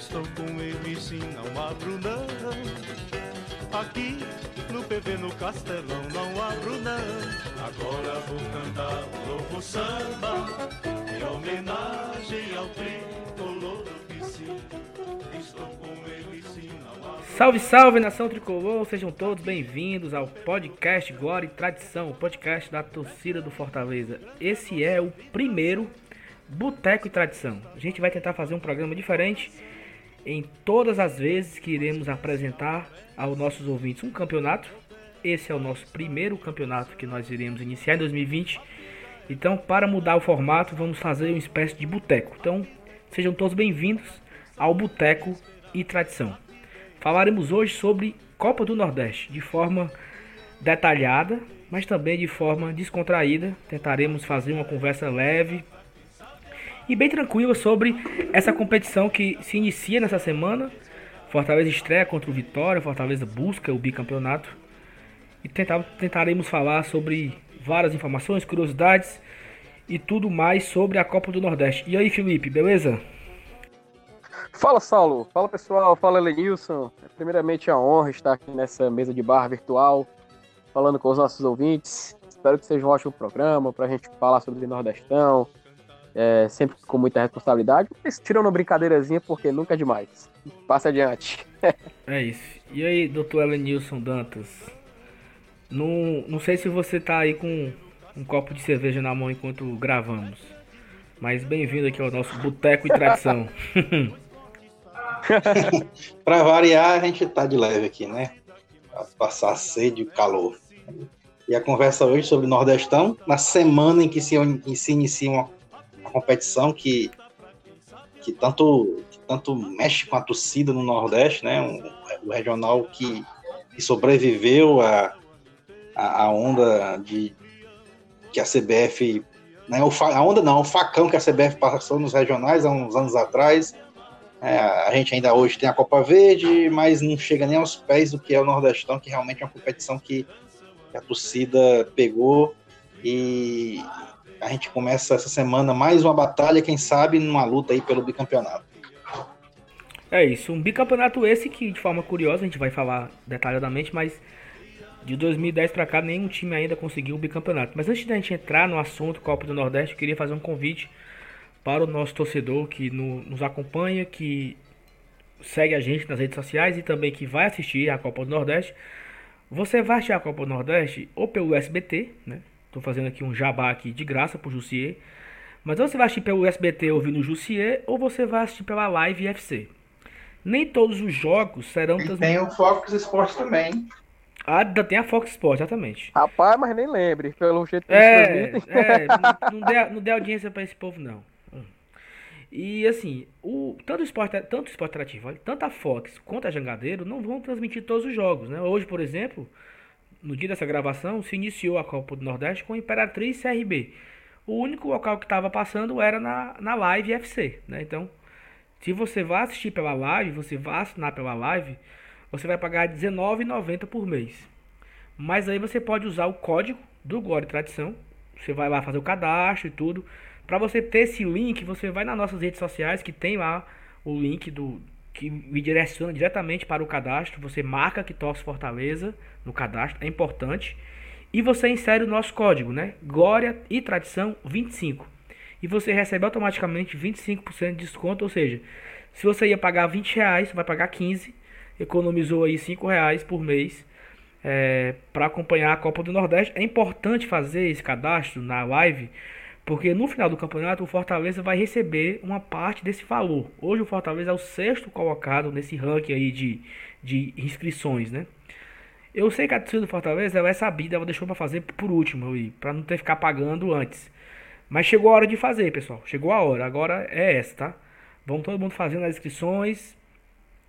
Estou com ele sim, não abro não. Aqui no PV no Castelão não abro não. Agora vou cantar um novo samba em homenagem ao tricolor do PC. Estou com ele sim, não abro Salve, salve nação tricolor, sejam todos bem-vindos ao podcast Glória e Tradição, o podcast da torcida do Fortaleza. Esse é o primeiro Boteco e Tradição. A gente vai tentar fazer um programa diferente em todas as vezes que iremos apresentar aos nossos ouvintes um campeonato. Esse é o nosso primeiro campeonato que nós iremos iniciar em 2020. Então, para mudar o formato, vamos fazer uma espécie de boteco. Então, sejam todos bem-vindos ao Boteco e Tradição. Falaremos hoje sobre Copa do Nordeste de forma detalhada, mas também de forma descontraída. Tentaremos fazer uma conversa leve e bem tranquila sobre essa competição que se inicia nessa semana. Fortaleza estreia contra o Vitória, Fortaleza busca o bicampeonato e tentar, tentaremos falar sobre várias informações, curiosidades e tudo mais sobre a Copa do Nordeste. E aí, Felipe, beleza? Fala, Saulo. Fala, pessoal. Fala, Lenilson. Primeiramente, é uma honra estar aqui nessa mesa de bar virtual, falando com os nossos ouvintes. Espero que seja um ótimo programa para a gente falar sobre o Nordestão, é, sempre com muita responsabilidade, mas tirando uma brincadeirazinha, porque nunca é demais. Passa adiante. É isso. E aí, doutor Elenilson Dantas? Não, não sei se você tá aí com um copo de cerveja na mão enquanto gravamos. Mas bem-vindo aqui ao nosso Boteco e Tradição. Para variar, a gente tá de leve aqui, né? Pra passar sede e calor. E a conversa hoje sobre o Nordestão, na semana em que se, em se inicia uma, competição que, que, tanto, que tanto mexe com a torcida no Nordeste, né? Um, o regional que, que sobreviveu à a, a, onda de que a CBF. Né, o, a onda não, o facão que a CBF passou nos regionais há uns anos atrás. É, a gente ainda hoje tem a Copa Verde, mas não chega nem aos pés do que é o Nordestão, que realmente é uma competição que a torcida pegou e a gente começa essa semana mais uma batalha, quem sabe, numa luta aí pelo bicampeonato. É isso, um bicampeonato esse que de forma curiosa a gente vai falar detalhadamente, mas de 2010 para cá nenhum time ainda conseguiu o bicampeonato. Mas antes da gente entrar no assunto Copa do Nordeste, eu queria fazer um convite para o nosso torcedor que no- nos acompanha, que segue a gente nas redes sociais e também que vai assistir a Copa do Nordeste. Você vai assistir a Copa do Nordeste ou pelo SBT, né? Tô fazendo aqui um jabá aqui de graça pro Jussier. Mas ou você vai assistir pelo SBT ouvindo o Jussier, ou você vai assistir pela Live FC. Nem todos os jogos serão E trans- tem o Fox Sports também. Ah, tem a Fox Sports, exatamente. Rapaz, mas nem lembre, pelo jeito que É, é não, não, dê, não dê audiência pra esse povo, não. Hum. E assim, o, tanto o esporte, tanto o esporte interativo, olha, tanto a Fox quanto a Jangadeiro não vão transmitir todos os jogos, né? Hoje, por exemplo, no dia dessa gravação, se iniciou a Copa do Nordeste com Imperatriz CRB. O único local que estava passando era na, na Live FC, né? Então, se você vai assistir pela live, você vai assinar pela live, você vai pagar R$19,90 por mês. Mas aí você pode usar o código do Glória e Tradição. Você vai lá fazer o cadastro e tudo. Para você ter esse link, você vai nas nossas redes sociais que tem lá o link do que me direciona diretamente para o cadastro. Você marca que torce Fortaleza no cadastro, é importante. E você insere o nosso código, né? Glória e Tradição 25. E você recebe automaticamente 25% de desconto, ou seja, se você ia pagar 20 reais, você vai pagar 15, economizou aí 5 reais por mês é, para acompanhar a Copa do Nordeste. É importante fazer esse cadastro na live, porque no final do campeonato o Fortaleza vai receber uma parte desse valor. Hoje o Fortaleza é o sexto colocado nesse ranking aí de, de inscrições, né? Eu sei que a torcida do Fortaleza ela é sabida, ela deixou para fazer por último, para não ter que ficar pagando antes. Mas chegou a hora de fazer, pessoal. Chegou a hora. Agora é essa, tá? Vamos todo mundo fazendo as inscrições,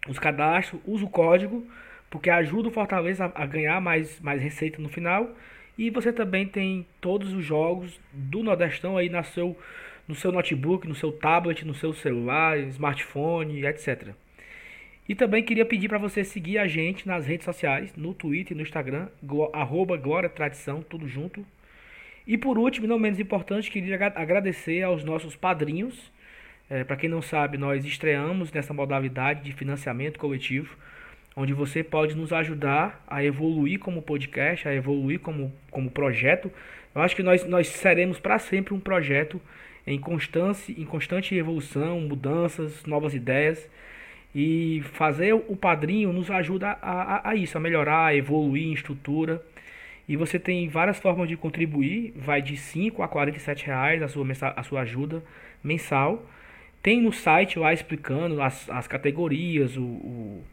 os cadastros, usa o código porque ajuda o Fortaleza a ganhar mais, mais receita no final. E você também tem todos os jogos do Nordestão aí na seu, no seu notebook, no seu tablet, no seu celular, smartphone, etc. E também queria pedir para você seguir a gente nas redes sociais, no Twitter e no Instagram, arroba Glória Tradição, tudo junto. E por último, não menos importante, queria agradecer aos nossos padrinhos. É, para quem não sabe, nós estreamos nessa modalidade de financiamento coletivo onde você pode nos ajudar a evoluir como podcast, a evoluir como, como projeto. Eu acho que nós, nós seremos para sempre um projeto em constante, em constante evolução, mudanças, novas ideias. E fazer o padrinho nos ajuda a, a, a isso, a melhorar, a evoluir em estrutura. E você tem várias formas de contribuir, vai de 5 a 47 reais a sua, a sua ajuda mensal. Tem no site lá explicando as, as categorias, o, o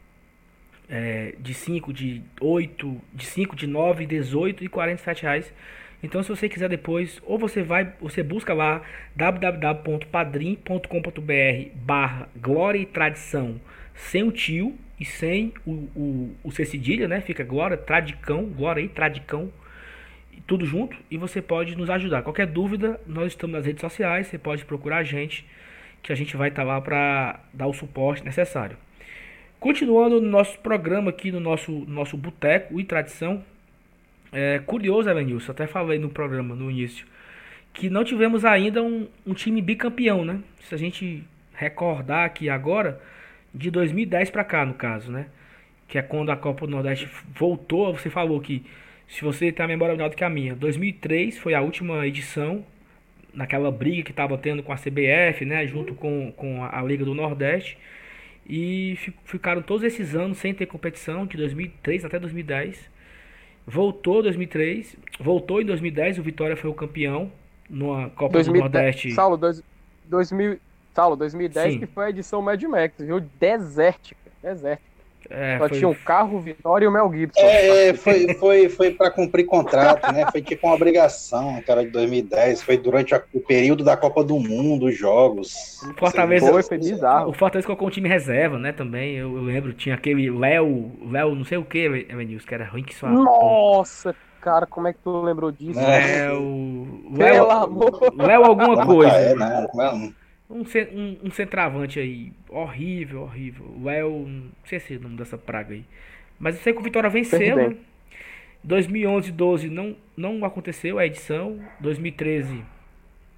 é, de 5, de 8, de 5, de 9, 18 e 47 reais. Então se você quiser depois, ou você vai, você busca lá www.padrim.com.br barra Glória e Tradição sem o tio e sem o, o, o C cedilha, né? Fica Glória, Tradicão, Glória e Tradicão, tudo junto. E você pode nos ajudar. Qualquer dúvida, nós estamos nas redes sociais, você pode procurar a gente, que a gente vai estar lá para dar o suporte necessário. Continuando no nosso programa aqui, no nosso, nosso boteco e tradição. É curioso, Evanilson, até falei no programa no início, que não tivemos ainda um, um time bicampeão, né? Se a gente recordar aqui agora, de 2010 para cá, no caso, né? Que é quando a Copa do Nordeste voltou. Você falou que, se você tem a memória melhor do que a minha, 2003 foi a última edição, naquela briga que estava tendo com a CBF, né? Junto com, com a Liga do Nordeste. E ficaram todos esses anos sem ter competição, de 2003 até 2010. Voltou 2003, voltou em 2010, o Vitória foi o campeão numa Copa 2010, do Nordeste. Saulo, dois, 2000, Saulo, 2010 Sim. que foi a edição Mad Max, viu? Desértica, desértica. É, Só foi... tinha um carro, Vitória e o Mel Gibson. É, foi, foi, foi para cumprir contrato, né? Foi tipo uma obrigação, aquela de 2010. Foi durante a, o período da Copa do Mundo, os jogos. O Fortaleza, foi, foi bizarro. O Fortaleza colocou um time reserva, né? Também, eu, eu lembro, tinha aquele Léo, Léo, não sei o que, Evanilson, que era ruim que só. Nossa, cara, como é que tu lembrou disso? É, Léo. Léo, Léo alguma coisa. É, né? Um, um, um, centravante aí, horrível, horrível. O El, não sei se é o nome dessa praga aí. Mas eu sei que o Vitória venceu, né? 2011 12 não, não aconteceu a edição. 2013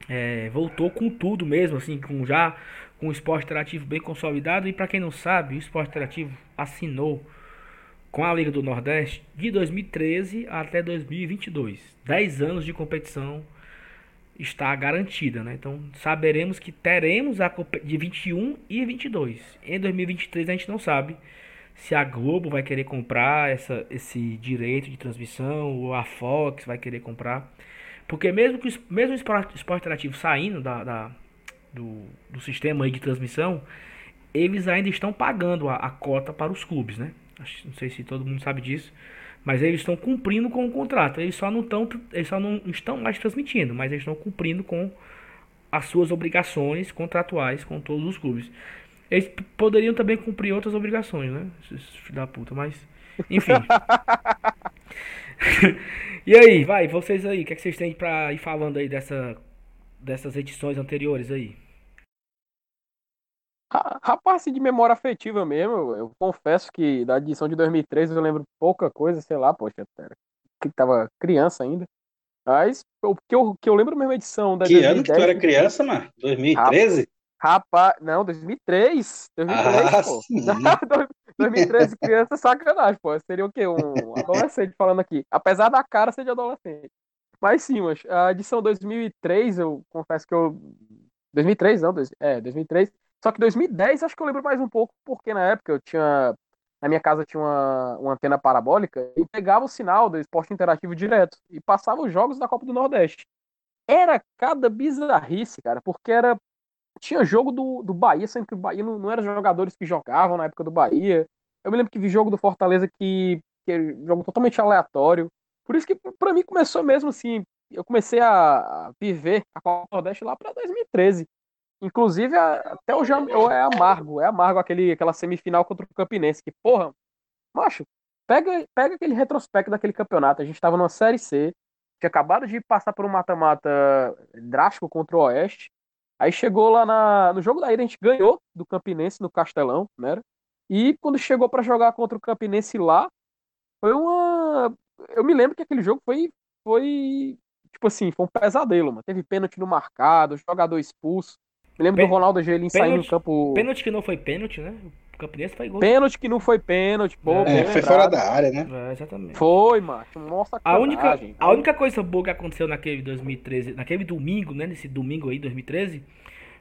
é, voltou com tudo mesmo, assim, com já com o esporte interativo bem consolidado. E para quem não sabe, o esporte interativo assinou com a Liga do Nordeste de 2013 até 2022. 10 anos de competição está garantida, né? Então saberemos que teremos a de 21 e 22. Em 2023 a gente não sabe se a Globo vai querer comprar essa, esse direito de transmissão ou a Fox vai querer comprar, porque mesmo que mesmo o esporte, esporte saindo da, da do, do sistema de transmissão, eles ainda estão pagando a, a cota para os clubes, né? Não sei se todo mundo sabe disso. Mas eles estão cumprindo com o contrato. Eles só não estão, eles só não estão mais transmitindo, mas eles estão cumprindo com as suas obrigações contratuais com todos os clubes. Eles poderiam também cumprir outras obrigações, né? Filho da puta, mas. Enfim. e aí, vai, vocês aí, o que, é que vocês têm pra ir falando aí dessa, dessas edições anteriores aí? Rapaz, assim, de memória afetiva mesmo, eu, eu, confesso que da edição de 2013 eu lembro pouca coisa, sei lá, poxa, que tava criança ainda. Mas o que eu, que eu lembro mesmo edição da Que 2010, ano que tu era criança, mano? 2013? Rapaz, não, 2003. 2003, ah, pô. Sim. 2013, criança, sacanagem, pô. Seria o quê? Um adolescente falando aqui. Apesar da cara ser de adolescente. Mas sim, mas a edição 2003, eu confesso que eu. 2003, não, é, 2003. Só que 2010 acho que eu lembro mais um pouco, porque na época eu tinha. Na minha casa tinha uma, uma antena parabólica e pegava o sinal do esporte interativo direto e passava os jogos da Copa do Nordeste. Era cada bizarrice, cara, porque era. Tinha jogo do, do Bahia, sendo que o Bahia não, não eram jogadores que jogavam na época do Bahia. Eu me lembro que vi jogo do Fortaleza que, que é jogo totalmente aleatório. Por isso que para mim começou mesmo assim. Eu comecei a viver a Copa do Nordeste lá para 2013. Inclusive, até hoje é amargo. É amargo aquele, aquela semifinal contra o Campinense. Que, porra, macho, pega, pega aquele retrospecto daquele campeonato. A gente estava numa Série C, tinha acabado de passar por um mata-mata drástico contra o Oeste. Aí chegou lá na, no jogo da ida, a gente ganhou do Campinense no Castelão, né? E quando chegou para jogar contra o Campinense lá, foi uma. Eu me lembro que aquele jogo foi. foi tipo assim, foi um pesadelo, mano. Teve pênalti no marcado, jogador expulso. Me lembro Pê- do Ronaldo Angelim saindo no campo. Pênalti que não foi pênalti, né? O Campinense foi gol. Pênalti que não foi pênalti, pô. É, É, foi lembrado. fora da área, né? É, exatamente. Foi, macho. Nossa, A única, a única coisa boa que aconteceu naquele 2013, naquele domingo, né? Nesse domingo aí, 2013,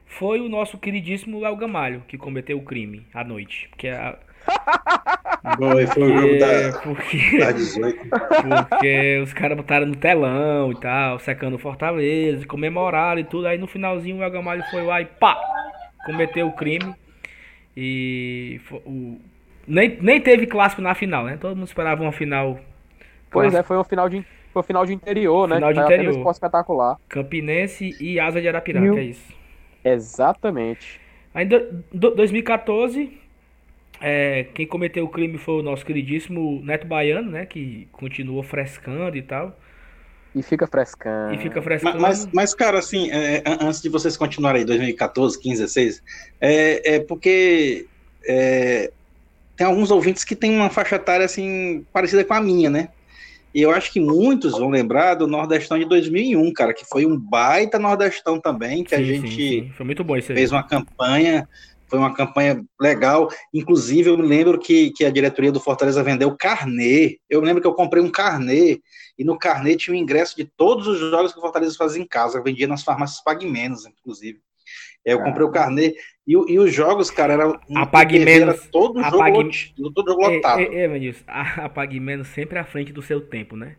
foi o nosso queridíssimo Léo Gamalho, que cometeu o crime à noite. Porque, a, Foi, foi o jogo da, porque, da 18. porque os caras botaram no telão e tal, secando o Fortaleza, comemoraram e tudo. Aí no finalzinho o Gamalho foi lá e pá! Cometeu o crime. E o, nem, nem teve clássico na final, né? Todo mundo esperava uma final. Pois é, clássico foi um final de, foi um final de interior, né? Final de interior. esporte espetacular. Campinense e Asa de Arapiraca, Mil- é isso. Exatamente. Aí em do- do- 2014, é, quem cometeu o crime foi o nosso queridíssimo Neto Baiano, né? Que continuou frescando e tal. E fica frescando. E fica Mas, frescando. mas, mas, cara, assim, é, an- antes de vocês continuarem aí, 2014, 15, 16, é, é porque é, tem alguns ouvintes que têm uma faixa etária, assim, parecida com a minha, né? E eu acho que muitos vão lembrar do Nordestão de 2001, cara, que foi um baita Nordestão também, que a Sim, gente sim, sim. Foi muito bom isso aí. fez uma campanha, foi uma campanha legal. Inclusive, eu me lembro que, que a diretoria do Fortaleza vendeu carnê. Eu me lembro que eu comprei um carnê, e no carnê tinha o ingresso de todos os jogos que o Fortaleza fazia em casa. Vendia nas farmácias Pague Menos, inclusive. Aí eu comprei o carnê. E, e os jogos, cara, era um A Pague TV, era Menos- todo a jogo, Pague- todo jogo lotado. ei, ei, Manilson, a, a Pague Menos sempre à frente do seu tempo, né?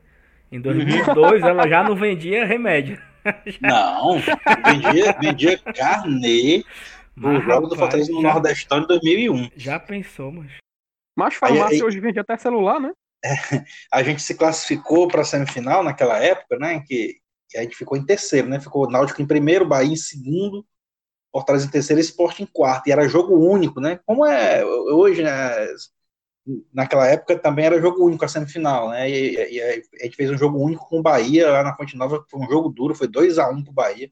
Em 2002 ela já não vendia remédio. Não, vendia, vendia carnê Mas, dos jogos do Fortaleza no já, Nordestão de 2001. já pensou, mas. Mas Aí- farmácia aí- hoje vende até celular, né? a gente se classificou para a semifinal naquela época, né? Que, que a gente ficou em terceiro, né? Ficou o Náutico em primeiro, Bahia em segundo, Fortaleza em terceiro e Sport em quarto. E era jogo único, né? Como é hoje, né? Naquela época também era jogo único a semifinal, né? E, e- e a gente fez um jogo único com o Bahia lá na Fonte Nova, foi um jogo duro, foi 2 a 1 pro Bahia.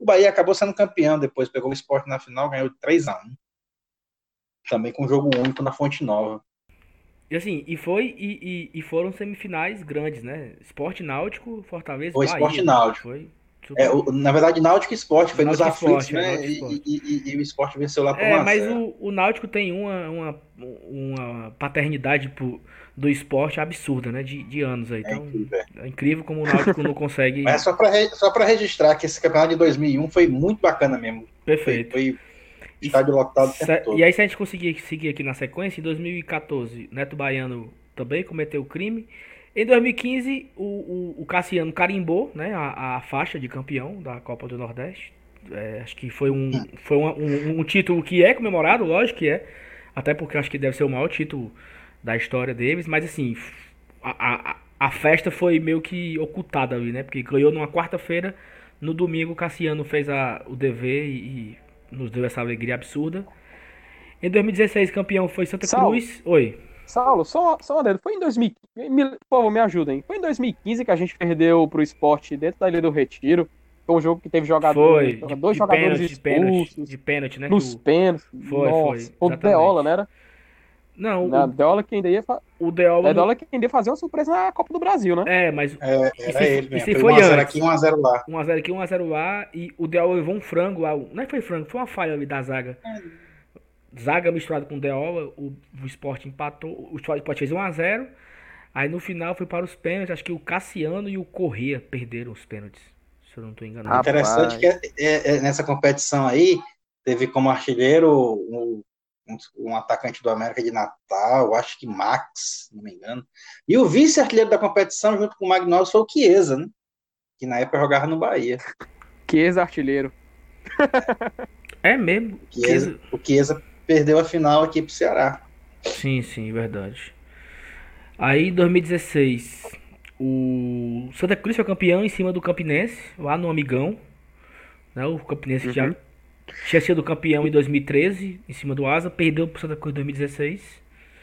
O Bahia acabou sendo campeão depois, pegou o Sport na final, ganhou 3 a 1 Também com jogo único na Fonte Nova. E assim, e foi e, e, e foram semifinais grandes, né? Esporte Náutico, Fortaleza, Foi Bahia. Sport né? Náutico. Foi super- É, o- na verdade, Náutico e Sport foi nos Náutico e aflitos, é, né? E E, e- o Sport venceu lá por É, 1 a mas 0. o, o Náutico tem uma, uma, uma paternidade pro- do esporte absurda, né? De, de anos aí. É Então, incrível. é incrível como o Náutico não consegue. Mas é só para só pra registrar que esse campeonato de 2001 foi muito bacana mesmo. Foi, Perfeito. foi estádio lotado o. E aí, se a gente conseguir seguir aqui na sequência, em 2014, Neto Baiano também cometeu crime. Em 2015, o, o, o Cassiano carimbou né, a, a faixa de campeão da Copa do Nordeste. É, acho que foi, um, foi uma- um, um título que é comemorado, lógico que é. Até porque acho que deve ser o maior título da história deles. Mas assim, a, a, a festa foi meio que ocultada ali, né? Porque ganhou numa quarta-feira. No domingo, o Cassiano fez a, o dever e, e nos deu essa alegria absurda. Em 2016, campeão foi Santa Saulo. Cruz. Oi. Saulo, só, só uma dedo. Foi em 2015. Me, por favor, me ajudem. Foi em 2015 que a gente perdeu pro esporte dentro da Ilha do Retiro. Foi um jogo que teve jogador, Foi. De, dois de jogadores pênalti, de pênalti, expulsos. de pênalti, né? Nos o- pênaltis. Foi, Nossa, foi, O exatamente. Deola, né? Era? Não, Na o, Deola que ainda ia, fa... o Deola. é Deola que ainda ia fazer uma surpresa na Copa do Brasil, né? É, mas É, era se- ele mesmo. se Foi foi 1x0 antes? aqui, 1x0 lá. 1x0 aqui, 1x0 lá. E o Deola levou um frango lá. Não é que foi frango, foi uma falha ali da zaga. Zaga misturada com o Deola. O, o Sport empatou. O Sport fez 1x0. Aí no final foi para os pênaltis. Acho que o Cassiano e o Corrêa perderam os pênaltis. Se eu não estou enganado. Rapaz. Interessante que é- é- é nessa competição aí, teve como artilheiro um, um- um atacante do América de Natal, acho que Max, não me engano. E o vice-artilheiro da competição, junto com o Magnólis, foi o Chiesa, né? Que na época jogava no Bahia. Que ex-artilheiro. É mesmo. Chiesa, o Chiesa perdeu a final aqui pro Ceará. Sim, sim, verdade. Aí em 2016, o Santa Cruz foi campeão em cima do Campinense, lá no Amigão. Né? O Campinense Uhum. já tinha sido campeão em 2013, em cima do Asa, perdeu pro Santa Cruz em 2016.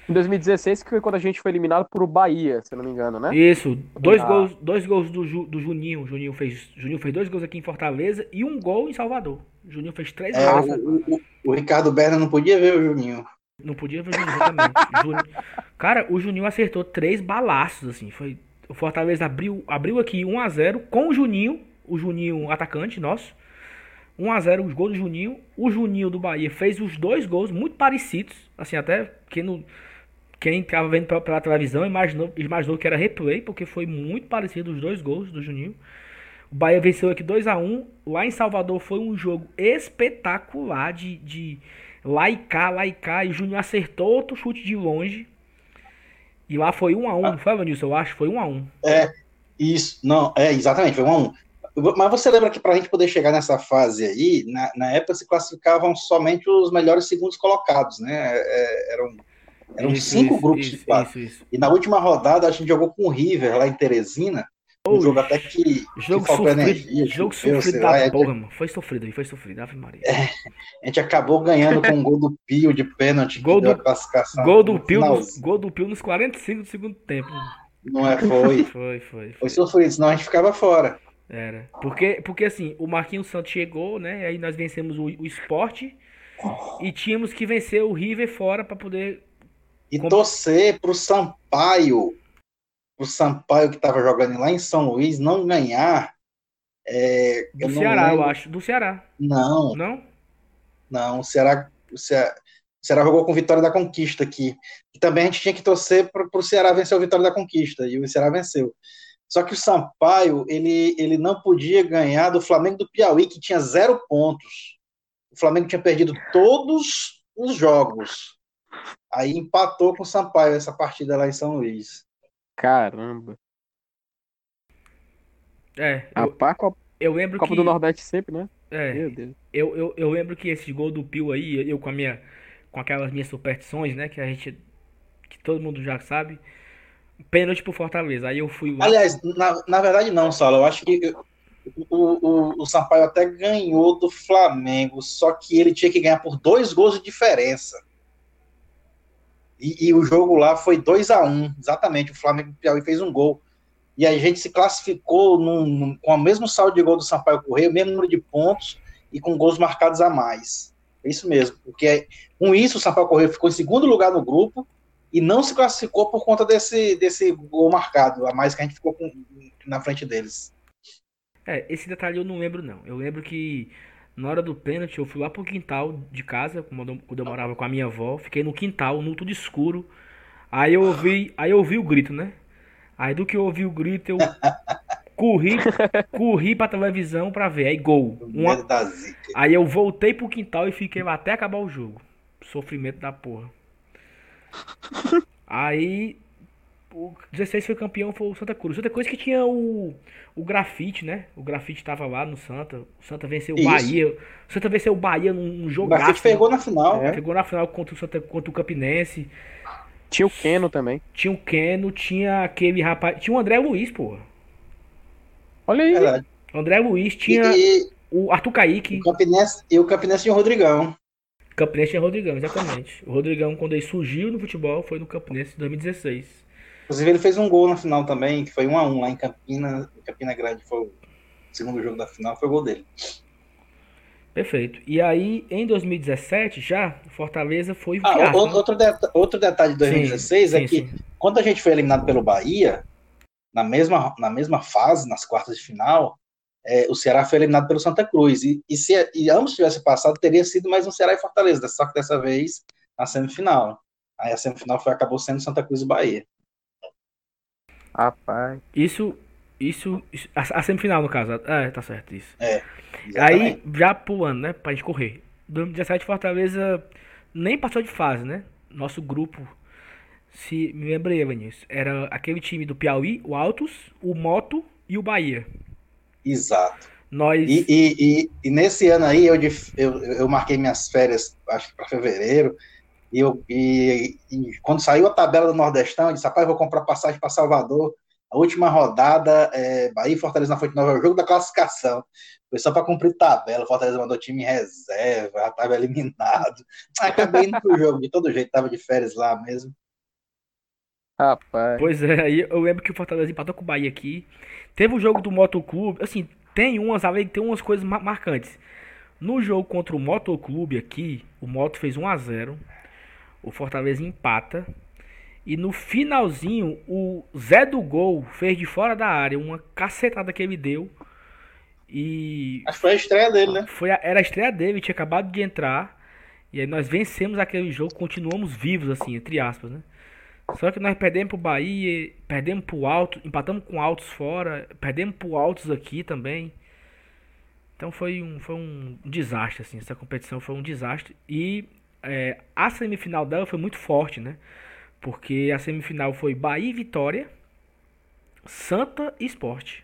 Em 2016, que foi quando a gente foi eliminado por o Bahia, se eu não me engano, né? Isso, dois Ah. gols, dois gols do, Ju- do Juninho. O Juninho fez, Juninho fez dois gols aqui em Fortaleza e um gol em Salvador. O Juninho fez três É, gols. o, o- o Ricardo Berna não podia ver o Juninho. Não podia ver o Juninho, exatamente. Juninho- Cara, o Juninho acertou três balaços, assim. Foi... O Fortaleza abriu, abriu aqui 1x0 com o Juninho, o Juninho atacante nosso. 1x0 os gols do Juninho. O Juninho do Bahia fez os dois gols muito parecidos. Assim, até quem, quem tava vendo pela, televisão imaginou, imaginou que era replay, porque foi muito parecido os dois gols do Juninho. O Bahia venceu aqui 2x1. Lá em Salvador foi um jogo espetacular de, de lá e cá, lá e cá. O Juninho acertou outro chute de longe. E lá foi 1x1, não foi, Vanilson? Eu acho que foi 1x1. Isso, não, é, exatamente, foi um a um. Mas você lembra que para a gente poder chegar nessa fase aí, na, na época se classificavam somente os melhores segundos colocados, né? É, eram eram Isso, cinco isso, grupos isso, de quatro. Isso, isso. E na última rodada a gente jogou com o River lá em Teresina. Um jogo até que, Jogo que sofrido, energia. jogo choveu, sofrido da lá, é, porra, mano. Foi sofrido aí, foi sofrido, Ave Maria. a gente acabou ganhando com um gol do Pio de pênalti, Gol do-. Gol do Pio, nos, gol do Pio nos 45 do segundo tempo. Não é, foi. Foi, foi, Foi foi. sofrido, senão a gente ficava fora. Era. Porque, porque assim, o Marquinhos Santos chegou, né? Aí nós vencemos o, o esporte e tínhamos que vencer o River fora pra poder. E Como- torcer pro Sampaio, pro Sampaio que estava jogando lá em São Luís, não ganhar. é, Do Ceará, eu acho. Do Ceará. Não, Não? não. O Ceará, o Ceará, o Ceará jogou com Vitória da Conquista aqui. E também a gente tinha que torcer para o Ceará vencer o Vitória da Conquista. E o Ceará venceu. Só que o Sampaio, ele, ele não podia ganhar do Flamengo do Piauí, que tinha zero pontos. O Flamengo tinha perdido todos os jogos. Aí empatou com o Sampaio essa partida lá em São Luís. Caramba. É. A Eu, pá, Copa, eu lembro Copa que. do Nordeste sempre, né? É, Meu Deus. eu, eu, eu lembro que esse gol do Pio aí, eu com a minha. Com aquelas minhas superstições, né? Que a gente. Que todo mundo já sabe. Pênalti pro Fortaleza. Aí eu fui. Aliás, na, na verdade não, Saulo. Eu acho que o, o, o Sampaio até ganhou do Flamengo, só que ele tinha que ganhar por dois gols de diferença. E, e o jogo lá foi 2 a 1 um, exatamente. O Flamengo Piauí fez um gol. E a gente se classificou num- num- com o mesmo saldo de gol do Sampaio Correia, o mesmo número de pontos e com gols marcados a mais. É isso mesmo. Porque com isso o Sampaio Correia ficou em segundo lugar no grupo e não se classificou por conta desse, desse gol marcado, a mais que a gente ficou com- na frente deles. É, esse detalhe eu não lembro não. Eu lembro que na hora do pênalti eu fui lá pro quintal de casa, quando eu, morava com a minha avó, fiquei no quintal, no tudo escuro. Aí eu ouvi, aí eu ouvi o grito, né? Aí do que eu ouvi o grito, eu corri, corri pra televisão pra ver. Aí gol. Uma-. Aí eu voltei pro quintal e fiquei lá até acabar o jogo. Sofrimento da porra. Aí o 16 foi campeão, foi o Santa Cruz. Santa Cruz que tinha o, o grafite, né? O grafite tava lá no Santa. O Santa venceu o Isso. Bahia. O Santa venceu o Bahia num, num O. Grafite pegou na final. É. Pegou na final contra o, Santa, contra o Campinense. Tinha o Keno também. Tinha o Keno, tinha aquele rapaz. Tinha o André Luiz, porra. Olha aí. O André Luiz, E, tinha e o Arthur Kaique. o Campinense, e o Campinense tinha o Rodrigão. Campinense tinha Rodrigão, exatamente. O Rodrigão, quando ele surgiu no futebol, foi no Campinense em 2016. Inclusive, ele fez um gol na final também, que foi 1 a 1 lá em Campina. Campina Grande foi o segundo jogo da final, foi o gol dele. Perfeito. E aí, em 2017, já, o Fortaleza foi Ah, fiasco, outro, né? outro, deta- outro detalhe de 2016 Sim, é sim, que sim. quando a gente foi eliminado pelo Bahia, na mesma, na mesma fase, nas quartas de final, é, o Ceará foi eliminado pelo Santa Cruz. E, e se e ambos tivessem passado, teria sido mais um Ceará e Fortaleza, só que dessa vez na semifinal. Aí a semifinal foi, acabou sendo Santa Cruz e Bahia. Rapaz. Isso, isso, a, a semifinal, no caso. É, tá certo, isso. Exatamente. Aí, já pulando, né, pra gente correr. 2017, Fortaleza nem passou de fase, né? Nosso grupo, se me lembrei, Vinícius, era aquele time do Piauí, o Altos, o Moto e o Bahia. Exato. Nós... E, e, e, e nesse ano aí, eu, de- eu, eu marquei minhas férias, acho que para fevereiro, e, eu, e, e quando saiu a tabela do Nordestão, eu disse, rapaz, vou comprar passagem para Salvador. A última rodada, é, Bahia e Fortaleza na Fonte Nova, é o jogo da classificação. Foi só para cumprir tabela, Fortaleza mandou time em reserva, já estava eliminado. Acabei indo pro jogo, de todo jeito, estava de férias lá mesmo. Rapaz. Pois é, aí eu lembro que o Fortaleza empatou com o Bahia aqui. Teve o jogo do Motoclube, assim, tem umas, além tem umas coisas ma- marcantes. No jogo contra o Motoclube aqui, o Moto fez 1 a 0 O Fortaleza empata. E no finalzinho, o Zé do Gol fez de fora da área uma cacetada que ele deu. E Acho que foi a estreia dele, né? foi a- era a estreia dele, tinha acabado de entrar. E aí nós vencemos aquele jogo, continuamos vivos, assim, entre aspas, né? Só que nós perdemos pro Bahia, perdemos pro Alto, empatamos com Altos fora, perdemos pro Altos aqui também. Então foi um, foi um desastre, assim, essa competição foi um desastre. E é, a semifinal dela foi muito forte, né? Porque a semifinal foi Bahia e Vitória, Santa e Sport.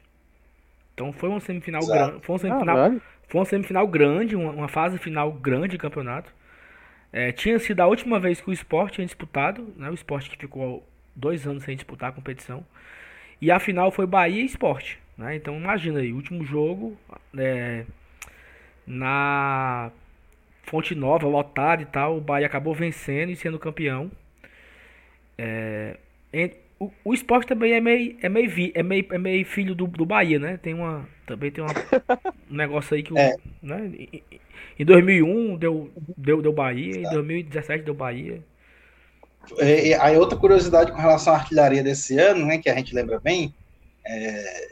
Então foi uma semifinal grande, foi uma semifinal, Caralho. foi uma semifinal grande, uma, uma fase final grande de campeonato. É, tinha sido a última vez que o esporte tinha disputado, né? O esporte que ficou dois anos sem disputar a competição. E a final foi Bahia e Esporte. Né? Então imagina aí, último jogo é, na Fonte Nova, lotado e tal. O Bahia acabou vencendo e sendo campeão. É, o, o esporte também é meio, é meio, vi- é meio, é meio filho do, do Bahia, né? Tem uma, também tem uma, um negócio aí que o, É. né? Em- Em 2001 deu, deu, deu Bahia, em 2017 deu Bahia. E, e aí outra curiosidade com relação à artilharia desse ano, né, que a gente lembra bem, é,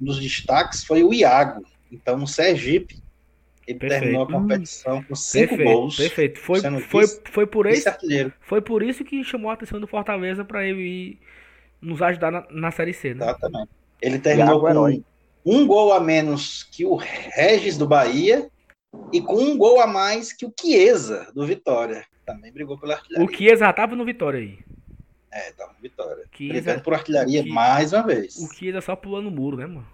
um dos destaques foi o Iago. Então, no Sergipe, ele Perfeito. terminou a competição com cinco Perfeito, gols. perfeito. Foi, foi, foi, por isso, foi por isso que chamou a atenção do Fortaleza para ele ir nos ajudar na, na Série C, né? exatamente. Ele terminou Iago herói. com um gol a menos que o Regis do Bahia e com um gol a mais que o Chiesa do Vitória. Também brigou pela artilharia. O Chiesa já tava no Vitória aí. É, tá no Vitória. Chiesa, Brigando por artilharia o Chi- mais uma vez. o Chiesa só pulando o muro, né, mano?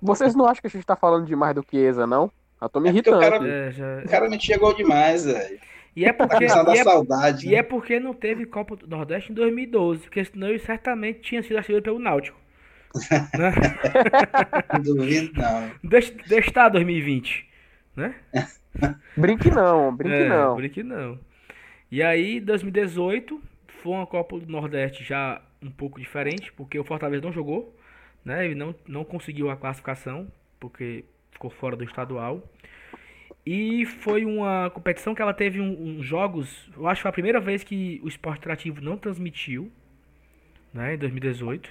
Vocês não acham que a gente tá falando demais do Chiesa, não? Eu tô me É porque o irritando. cara- É, já... O cara me chegou demais, velho. E é Tá porque, da e é, saudade. e né? é porque não teve Copa do Nordeste em 2012, porque senão ele certamente tinha sido artilheiro pelo Náutico. né? Não duvido, não. Deixa, deixa estar 2020, né? Brinque não, brinque É, não. por que não. E aí, 2018, foi uma Copa do Nordeste já um pouco diferente, porque o Fortaleza não jogou, né? Ele não, não conseguiu a classificação, porque ficou fora do estadual. E foi uma competição que ela teve um- uns jogos, eu acho que foi a primeira vez que o Esporte Interativo não transmitiu, né? Em 2018.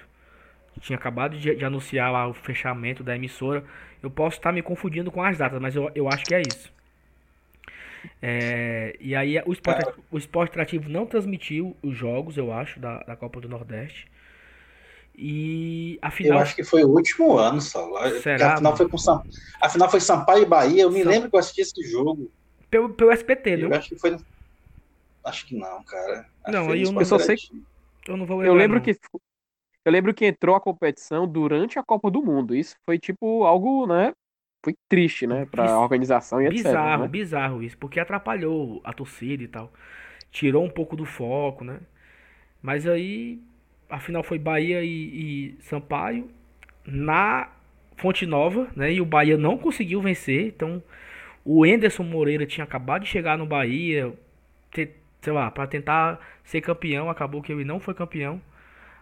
Tinha acabado de, de anunciar lá o fechamento da emissora. Eu posso estar me confundindo com as datas, mas eu, eu acho que é isso. É, e aí o esporte, o esporte interativo não transmitiu os jogos, eu acho, da, da Copa do Nordeste. E a Eu final. acho que foi o último ano, só. Será, A final foi com Sam... A final foi Sampaio e Bahia. Eu me Sam- lembro que eu assisti esse jogo. Pelo, pelo SPT, Eu não? acho que foi. Acho que não, cara. Acho Não, eu não- Eu só sei. Eu não vou Eu lembrar, lembro não. que eu lembro que entrou a competição durante a Copa do Mundo. Isso foi tipo algo, né? Foi triste, né, Pra Biz- organização e etc. Bizarro, né? bizarro isso, porque atrapalhou a torcida e tal. Tirou um pouco do foco, né? Mas aí, a final foi Bahia e, e Sampaio na Fonte Nova, né? E o Bahia não conseguiu vencer. Então, o Enderson Moreira tinha acabado de chegar no Bahia, te- sei lá, para tentar ser campeão. Acabou que ele não foi campeão.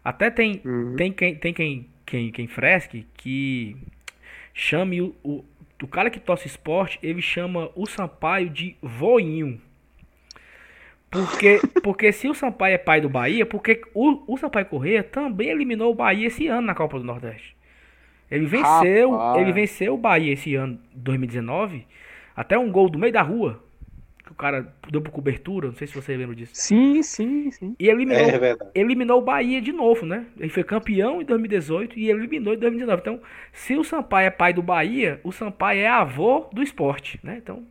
Até tem, Uhum. tem quem, tem quem, quem, quem fresque que chame o, o, o cara que torce esporte, ele chama o Sampaio de voinho. Porque, porque se o Sampaio é pai do Bahia, porque o, o Sampaio Corrêa também eliminou o Bahia esse ano na Copa do Nordeste. Ele venceu, Rapaz. ele venceu o Bahia esse ano, 2019, até um gol do meio da rua, que o cara deu por cobertura, não sei se você lembra disso. Sim, sim, sim. E eliminou, É verdade. eliminou o Bahia de novo, né? Ele foi campeão em 2018 e eliminou em 2019. Então, se o Sampaio é pai do Bahia, o Sampaio é avô do esporte, né? Então,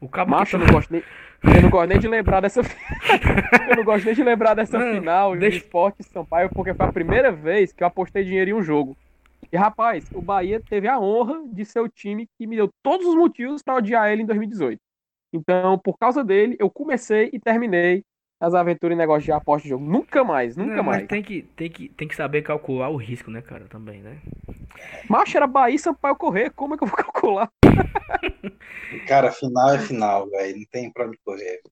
o cabo que Macho, eu tá- não gosto nem, eu não gosto nem de lembrar dessa Eu não gosto nem de lembrar dessa Não, final deixa- de esporte Sampaio, porque foi a primeira vez que eu apostei dinheiro em um jogo. E rapaz, o Bahia teve a honra de ser o time que me deu todos os motivos para odiar ele em 2018. Então, por causa dele, eu comecei e terminei as aventuras e negócio de aposta de jogo. Nunca mais, nunca Não, mais. tem que, tem, que, tem que saber calcular o risco, né, cara? Também, né? Macho era Bahia e Sampaio correr, como é que eu vou calcular? Cara, final é final, velho. Não tem pra onde correr.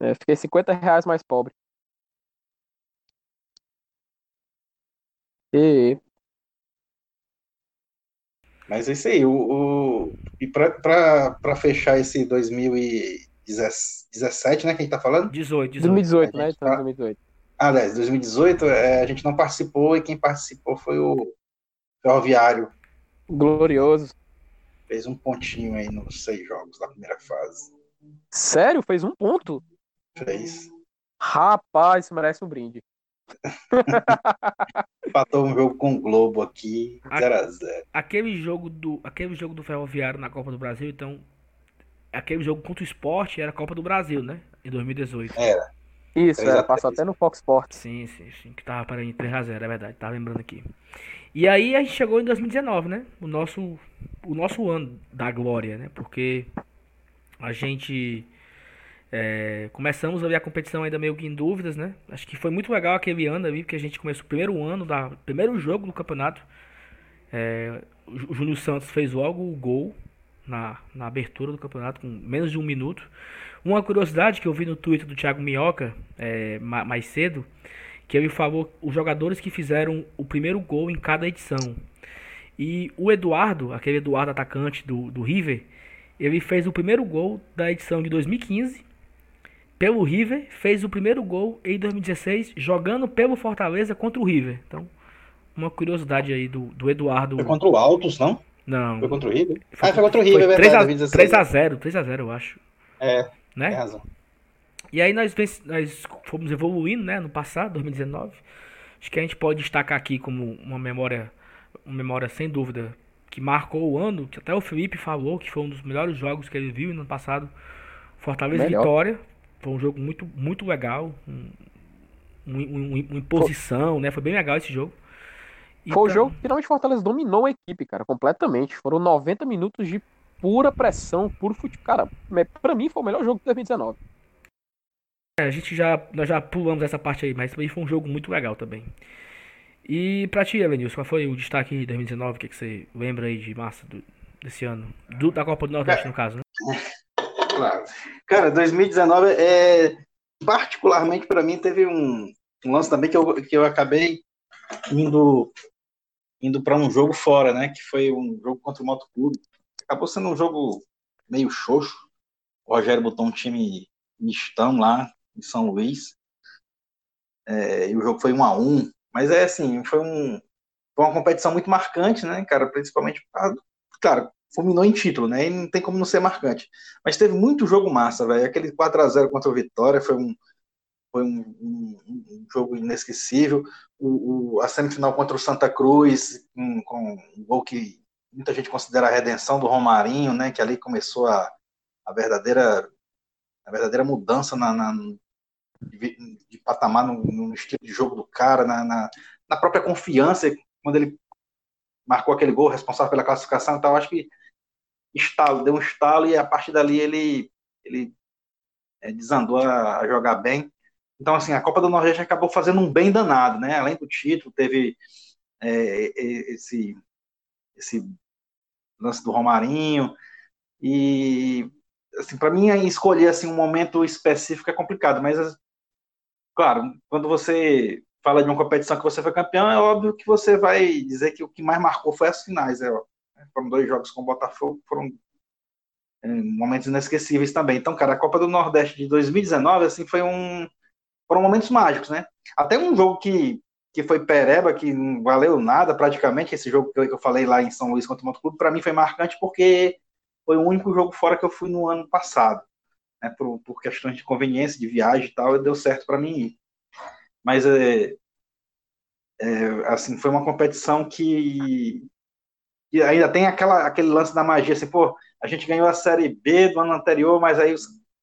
É, fiquei 50 reais mais pobre. E Mas é isso aí. O, o- e para fechar esse 2017, né? Que a gente tá falando? 18, 18. 2018, né? Então, tá- 2018. Ah, aliás, 2018 é, a gente não participou e quem participou foi o Ferroviário. Glorioso. Fez um pontinho aí nos seis jogos da primeira fase. Sério? Fez um ponto? Fez. Rapaz, isso merece um brinde. Empatou um jogo com o Globo aqui, Ah. 0x0. Aquele jogo do aquele jogo do Ferroviário na Copa do Brasil, então aquele jogo contra o Esporte era a Copa do Brasil, né? Em 2018. Isso, 3 a era, passou 3. até no Fox Sports. Sim, sim, sim, que tava para em 3x0, é verdade, tava lembrando aqui. E aí a gente chegou em 2019, né? O nosso o nosso ano da glória, né? Porque a gente é, começamos a ver a competição ainda meio que em dúvidas, né? Acho que foi muito legal aquele ano ali, porque a gente começou o primeiro ano da primeiro jogo do campeonato. É, o Júnior Santos fez logo o gol na, na abertura do campeonato com menos de um minuto. Uma curiosidade que eu vi no Twitter do Thiago Minhoca é, ma- mais cedo, que ele falou os jogadores que fizeram o primeiro gol em cada edição. E o Eduardo, aquele Eduardo atacante do, do River, ele fez o primeiro gol da edição de 2015 pelo River, fez o primeiro gol em 2016 jogando pelo Fortaleza contra o River. Então, uma curiosidade aí do, do Eduardo. Foi contra o Altos, não? Não. Foi contra o River? ah, foi contra o River, é Foi verdade. 3 2016. a 0 3 a 0 eu acho. É, tem Né? razão. E aí nós, nós fomos evoluindo, né, no passado, 2019. Acho que a gente pode destacar aqui como uma memória, uma memória sem dúvida que marcou o ano, que até o Felipe falou que foi um dos melhores jogos que ele viu no ano passado. Fortaleza e Melhor. Vitória. Foi um jogo muito, muito legal. Um, um- um- uma imposição, né? Foi bem legal esse jogo. Foi o jogo que finalmente Fortaleza dominou a equipe, cara, completamente. Foram 90 minutos de pura pressão, puro futebol. Cara, pra mim foi o melhor jogo de 2019. É, a gente já, nós já pulamos essa parte aí, mas também foi um jogo muito legal também. E pra ti, Elenilson, qual foi o destaque de 2019? O que, que você lembra aí de massa do- desse ano? Do- da Copa do Nordeste, no caso, né? Claro. Cara, 2019 é particularmente para mim teve um, um lance também que eu, que eu acabei indo indo para um jogo fora, né? Que foi um jogo contra o Moto Clube. Acabou sendo um jogo meio xoxo. O Rogério botou um time mistão lá em São Luís. É, e o jogo foi um a um. Mas é assim, foi um foi uma competição muito marcante, né, cara? Principalmente, claro, fulminou em título, né? E não tem como não ser marcante. Mas teve muito jogo massa, velho. Aquele 4 a 0 contra o Vitória foi um, foi um, um- um jogo inesquecível. O, o- a semifinal contra o Santa Cruz, um- com um gol que muita gente considera a redenção do Romarinho, né? Que ali começou a, a verdadeira a verdadeira mudança na, na- de, de patamar no, no estilo de jogo do cara, na, na, na própria confiança, quando ele marcou aquele gol responsável pela classificação, então acho que estalo, deu um estalo e a partir dali ele, ele é, desandou a jogar bem. Então, assim, a Copa do Nordeste acabou fazendo um bem danado, né? Além do título, teve é, esse, esse lance do Romarinho e assim, para mim escolher assim um momento específico é complicado, mas claro, quando você fala de uma competição que você foi campeão, é óbvio que você vai dizer que o que mais marcou foi as finais, é, foram dois jogos com o Botafogo, foram é, momentos inesquecíveis também. Então, cara, a Copa do Nordeste de 2019 assim foi um foram momentos mágicos, né? Até um jogo que que foi pereba, que não valeu nada praticamente, esse jogo que eu, que eu falei lá em São Luís contra o Moto Clube, para mim foi marcante porque foi o único jogo fora que eu fui no ano passado, né, por, por questões de conveniência, de viagem e tal, e deu certo para mim ir. Mas, é, é, assim, foi uma competição que, que ainda tem aquela, aquele lance da magia, assim, pô, a gente ganhou a Série B do ano anterior, mas aí o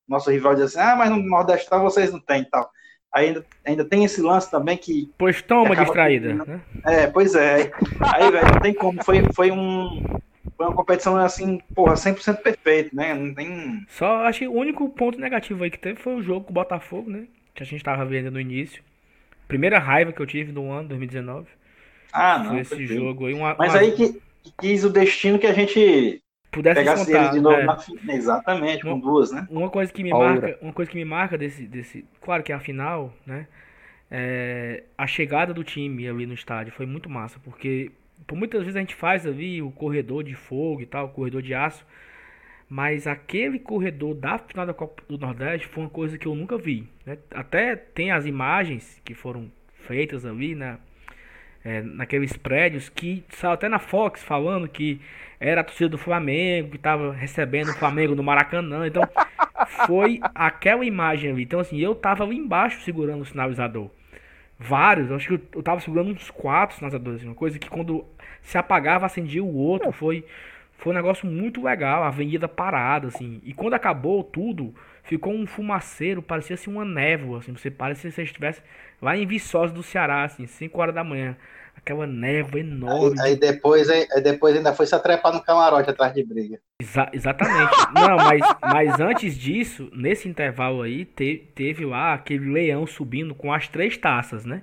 nosso rival diz assim, ah, mas no Nordestão vocês não têm e tal. Ainda, ainda tem esse lance também que Pois toma, Acaba distraída. Né? é, pois é. Aí, velho, não tem como. Foi, foi, um, foi uma competição assim, porra, 100% perfeito, né? Não tem. Só acho que o único ponto negativo aí que teve foi o jogo com o Botafogo, né? Que a gente tava vendo no início. Primeira raiva que eu tive no ano 2019. Ah, não. foi esse jogo aí. Uma, Mas uma- aí que, que quis o destino que a gente pudesse pegasse descontar, eles de novo é. na fi- Exatamente, com Uma- duas, né? Uma coisa que me Aura. marca, uma coisa que me marca desse, desse, claro que é a final, né? é, a chegada do time ali no estádio foi muito massa, porque por muitas vezes a gente faz ali o corredor de fogo e tal, o corredor de aço, mas aquele corredor da final da Copa do Nordeste foi uma coisa que eu nunca vi. Né? Até tem as imagens que foram feitas ali, né? É, naqueles prédios que saiu até na Fox falando que era a torcida do Flamengo, que estava recebendo o Flamengo no Maracanã. Então, foi aquela imagem ali. Então, assim, eu tava ali embaixo segurando o sinalizador. Vários, acho que eu, tava segurando uns quatro sinalizadores. Uma coisa que quando se apagava, acendia o outro. Foi, foi um negócio muito legal. A avenida parada, assim. E quando acabou tudo, ficou um fumaceiro, parecia assim uma névoa. Assim, você parecia que você estivesse lá em Viçosa do Ceará, assim, 5 horas da manhã aquela névoa enorme. Aí, aí depois, aí, depois ainda foi se atrepar no camarote atrás de briga. Exa exatamente. Não, mas, mas antes disso, nesse intervalo aí, te, teve lá aquele leão subindo com as três taças, né?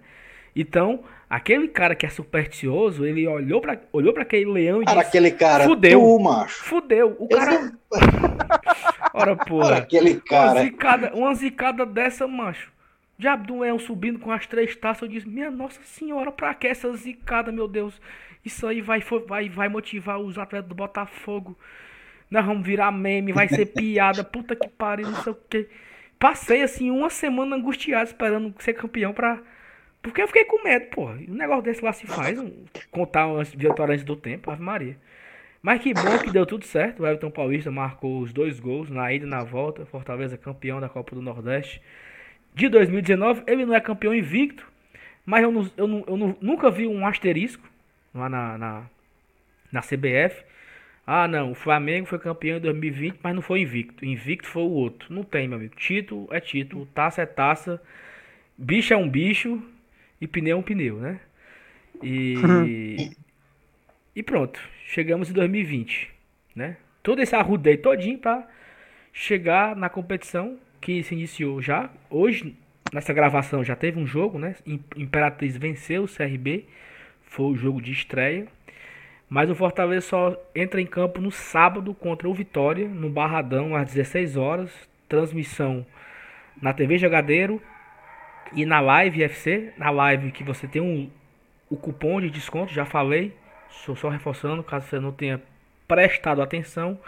Então, aquele cara que é supersticioso, ele olhou para olhou para aquele leão e cara, disse: aquele cara, fudeu, tu, macho. Fudeu. O cara. Esse... Ora, porra. aquele cara. Uma zicada, uma zicada dessa, macho. Diabo do leão subindo com as três taças. Eu disse, minha Nossa Senhora, pra que essa zicada, meu Deus? Isso aí vai, vai, vai motivar os atletas do Botafogo. Nós vamos virar meme, vai ser piada. Puta que pariu, não sei o que. Passei assim uma semana angustiado esperando ser campeão pra. Porque eu fiquei com medo, pô. Um negócio desse lá se faz. Um... Contar umas vitórias antes do tempo, Ave Maria. Mas que bom que deu tudo certo. O Everton Paulista marcou os dois gols na ida e na volta. Fortaleza campeão da Copa do Nordeste de 2019. Ele não é campeão invicto, mas eu, não, eu, não, eu não, nunca vi um asterisco lá na, na, na CBF. Ah, não, o Flamengo foi campeão em 2020, mas não foi invicto. Invicto foi o outro. Não tem, meu amigo. Título é título, taça é taça, bicho é um bicho e pneu é um pneu, né? E, e pronto, chegamos em 2020, né? Todo esse arrudei todinho para chegar na competição que se iniciou já. Hoje, nessa gravação, já teve um jogo, né? Imperatriz venceu o CRB, foi o jogo de estreia. Mas o Fortaleza só entra em campo no sábado contra o Vitória, no Barradão, às 16 horas. Transmissão na TV Jogadeiro e na Live FC. Na Live que você tem um, o cupom de desconto, já falei. Estou só reforçando, caso você não tenha prestado atenção.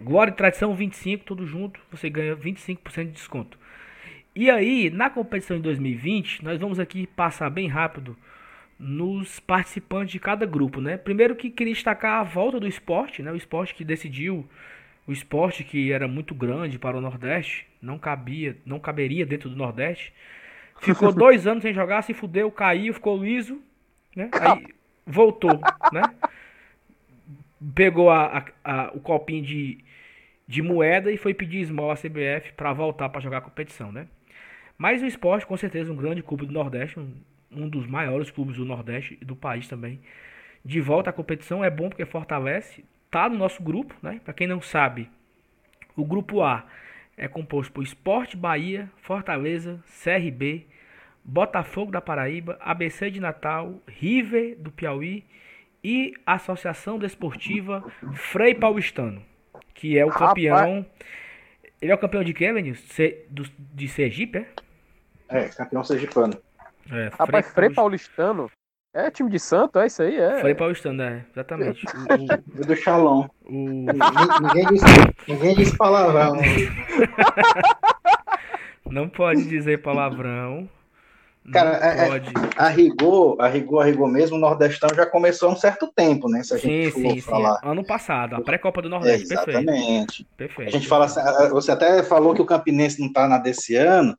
Glória e Tradição 25, tudo junto, você ganha 25% de desconto. E aí, na competição de 2020, nós vamos aqui passar bem rápido nos participantes de cada grupo, né? Primeiro que queria destacar a volta do esporte, né? O esporte que decidiu, o esporte que era muito grande para o Nordeste, não cabia, não caberia dentro do Nordeste. Ficou dois anos sem jogar, se fudeu, caiu, ficou liso, né? Aí voltou, né? Pegou a, a, a o copinho de de moeda e foi pedir esmola à CBF para voltar para jogar a competição, né? Mas o esporte, com certeza, um grande clube do Nordeste, um, um dos maiores clubes do Nordeste e do país também. De volta à competição é bom porque fortalece, tá no nosso grupo, né? Para quem não sabe, o grupo A é composto por Esporte Bahia, Fortaleza, CRB, Botafogo da Paraíba, ABC de Natal, River do Piauí e Associação Desportiva Frei Paulistano que é o Rapaz. campeão. Ele é o campeão de quê, Lenilson? De Sergipe, é? É, campeão sergipano. É, Rapaz, Frei, Frei Paulistano. É time de santo, é isso aí? É. Frei Paulistano, é, exatamente. o, do Xalão. O... Ninguém, disse, ninguém disse palavrão. Não pode dizer palavrão. Cara, é, é, a rigor, a rigor, a rigor mesmo, o Nordestão já começou há um certo tempo, né? Se a gente sim, sim, falar. sim. Ano passado, a pré-copa do Nordeste, é, exatamente. Perfeito. A gente fala assim, você até falou que o Campinense não tá na desse ano,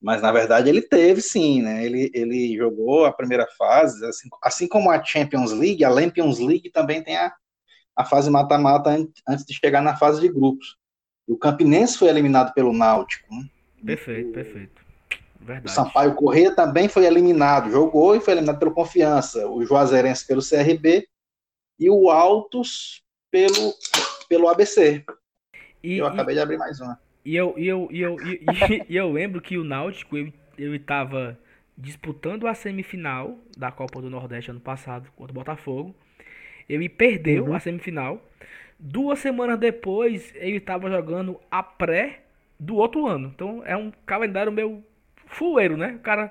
mas na verdade ele teve sim, né? Ele, ele jogou a primeira fase, assim, assim como a Champions League, a Lampions League também tem a, a fase mata-mata antes de chegar na fase de grupos. E o Campinense foi eliminado pelo Náutico. Né? Perfeito, perfeito. Verdade. O Sampaio Corrêa também foi eliminado, jogou e foi eliminado pelo Confiança, o Juazeirense pelo CRB e o Altos pelo, pelo ABC. E, eu acabei e, de abrir mais uma. E eu, e eu, e eu, e, e eu lembro que o Náutico ele estava disputando a semifinal da Copa do Nordeste ano passado contra o Botafogo. Ele perdeu uhum. a semifinal. Duas semanas depois, ele estava jogando a pré do outro ano. Então é um calendário meio fuleiro, né? O cara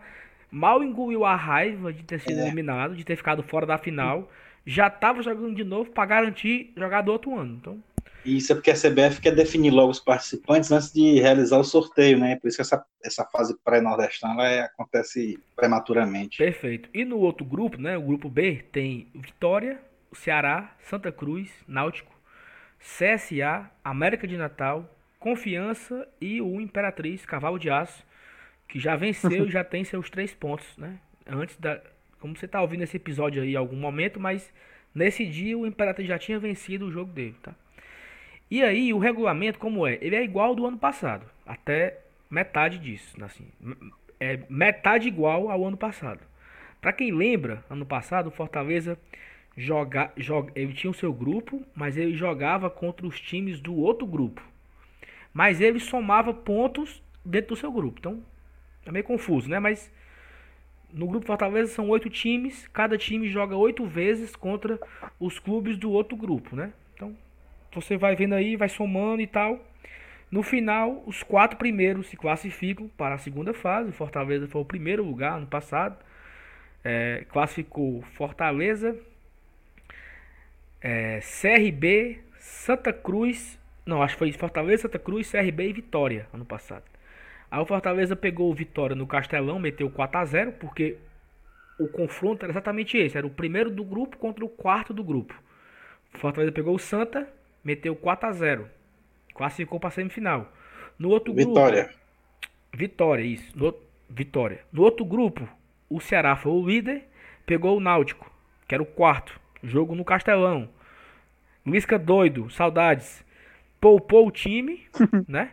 mal engoliu a raiva de ter sido É. eliminado, de ter ficado fora da final, já tava jogando de novo pra garantir jogar do outro ano. Então, isso é porque a CBF quer definir logo os participantes antes de realizar o sorteio, né? Por isso que essa, essa fase pré-nordestana ela é- acontece prematuramente. perfeito. E no outro grupo, né, o grupo B, tem Vitória, Ceará, Santa Cruz, Náutico, CSA, América de Natal, Confiança e o Imperatriz Cavalo de Aço, que já venceu e já tem seus três pontos, né? Antes da. Como você tá ouvindo esse episódio aí em algum momento, mas nesse dia o Imperatriz já tinha vencido o jogo dele, tá? E aí, o regulamento, como é? Ele é igual ao do ano passado, até metade disso, assim. m- É metade igual ao ano passado. Pra quem lembra, ano passado, o Fortaleza joga, joga, ele tinha o seu grupo, mas ele jogava contra os times do outro grupo. Mas ele somava pontos dentro do seu grupo. Então, é meio confuso, né? Mas no grupo Fortaleza são oito times, cada time joga oito vezes contra os clubes do outro grupo, né? Então, você vai vendo aí, vai somando e tal. No final, os quatro primeiros se classificam para a segunda fase. O Fortaleza foi o primeiro lugar no passado. É, classificou Fortaleza, é, CRB, Santa Cruz. Não, acho que foi Fortaleza, Santa Cruz, CRB e Vitória ano passado. Aí o Fortaleza pegou o Vitória no Castelão, meteu 4 a 0 porque o confronto era exatamente esse. Era o primeiro do grupo contra o quarto do grupo. O Fortaleza pegou o Santa, meteu 4 a 0 Classificou para a semifinal. No outro grupo. Vitória. Vitória, isso. No, Vitória. No outro grupo, o Ceará foi o líder, pegou o Náutico, que era o quarto. Jogo no Castelão. Lisca doido, saudades. Poupou o time, né?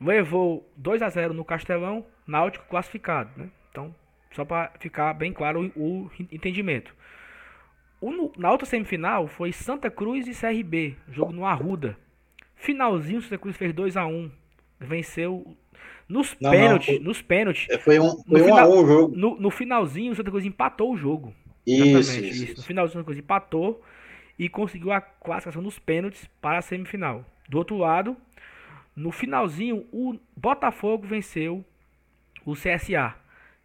Levou 2 a 0 no Castelão, Náutico classificado, né? Então, só para ficar bem claro o, o entendimento. O, na outra semifinal foi Santa Cruz e CRB, jogo no Arruda. Finalzinho, Santa Cruz fez 2 a 1 Venceu nos Não, pênaltis. não, Nos pênaltis. É, Foi um, foi No um a final- um o jogo. No, no finalzinho, o Santa Cruz empatou o jogo. Isso, Exatamente, isso, No isso. finalzinho, o Santa Cruz empatou e conseguiu a classificação nos pênaltis para a semifinal. Do outro lado, no finalzinho, o Botafogo venceu o CSA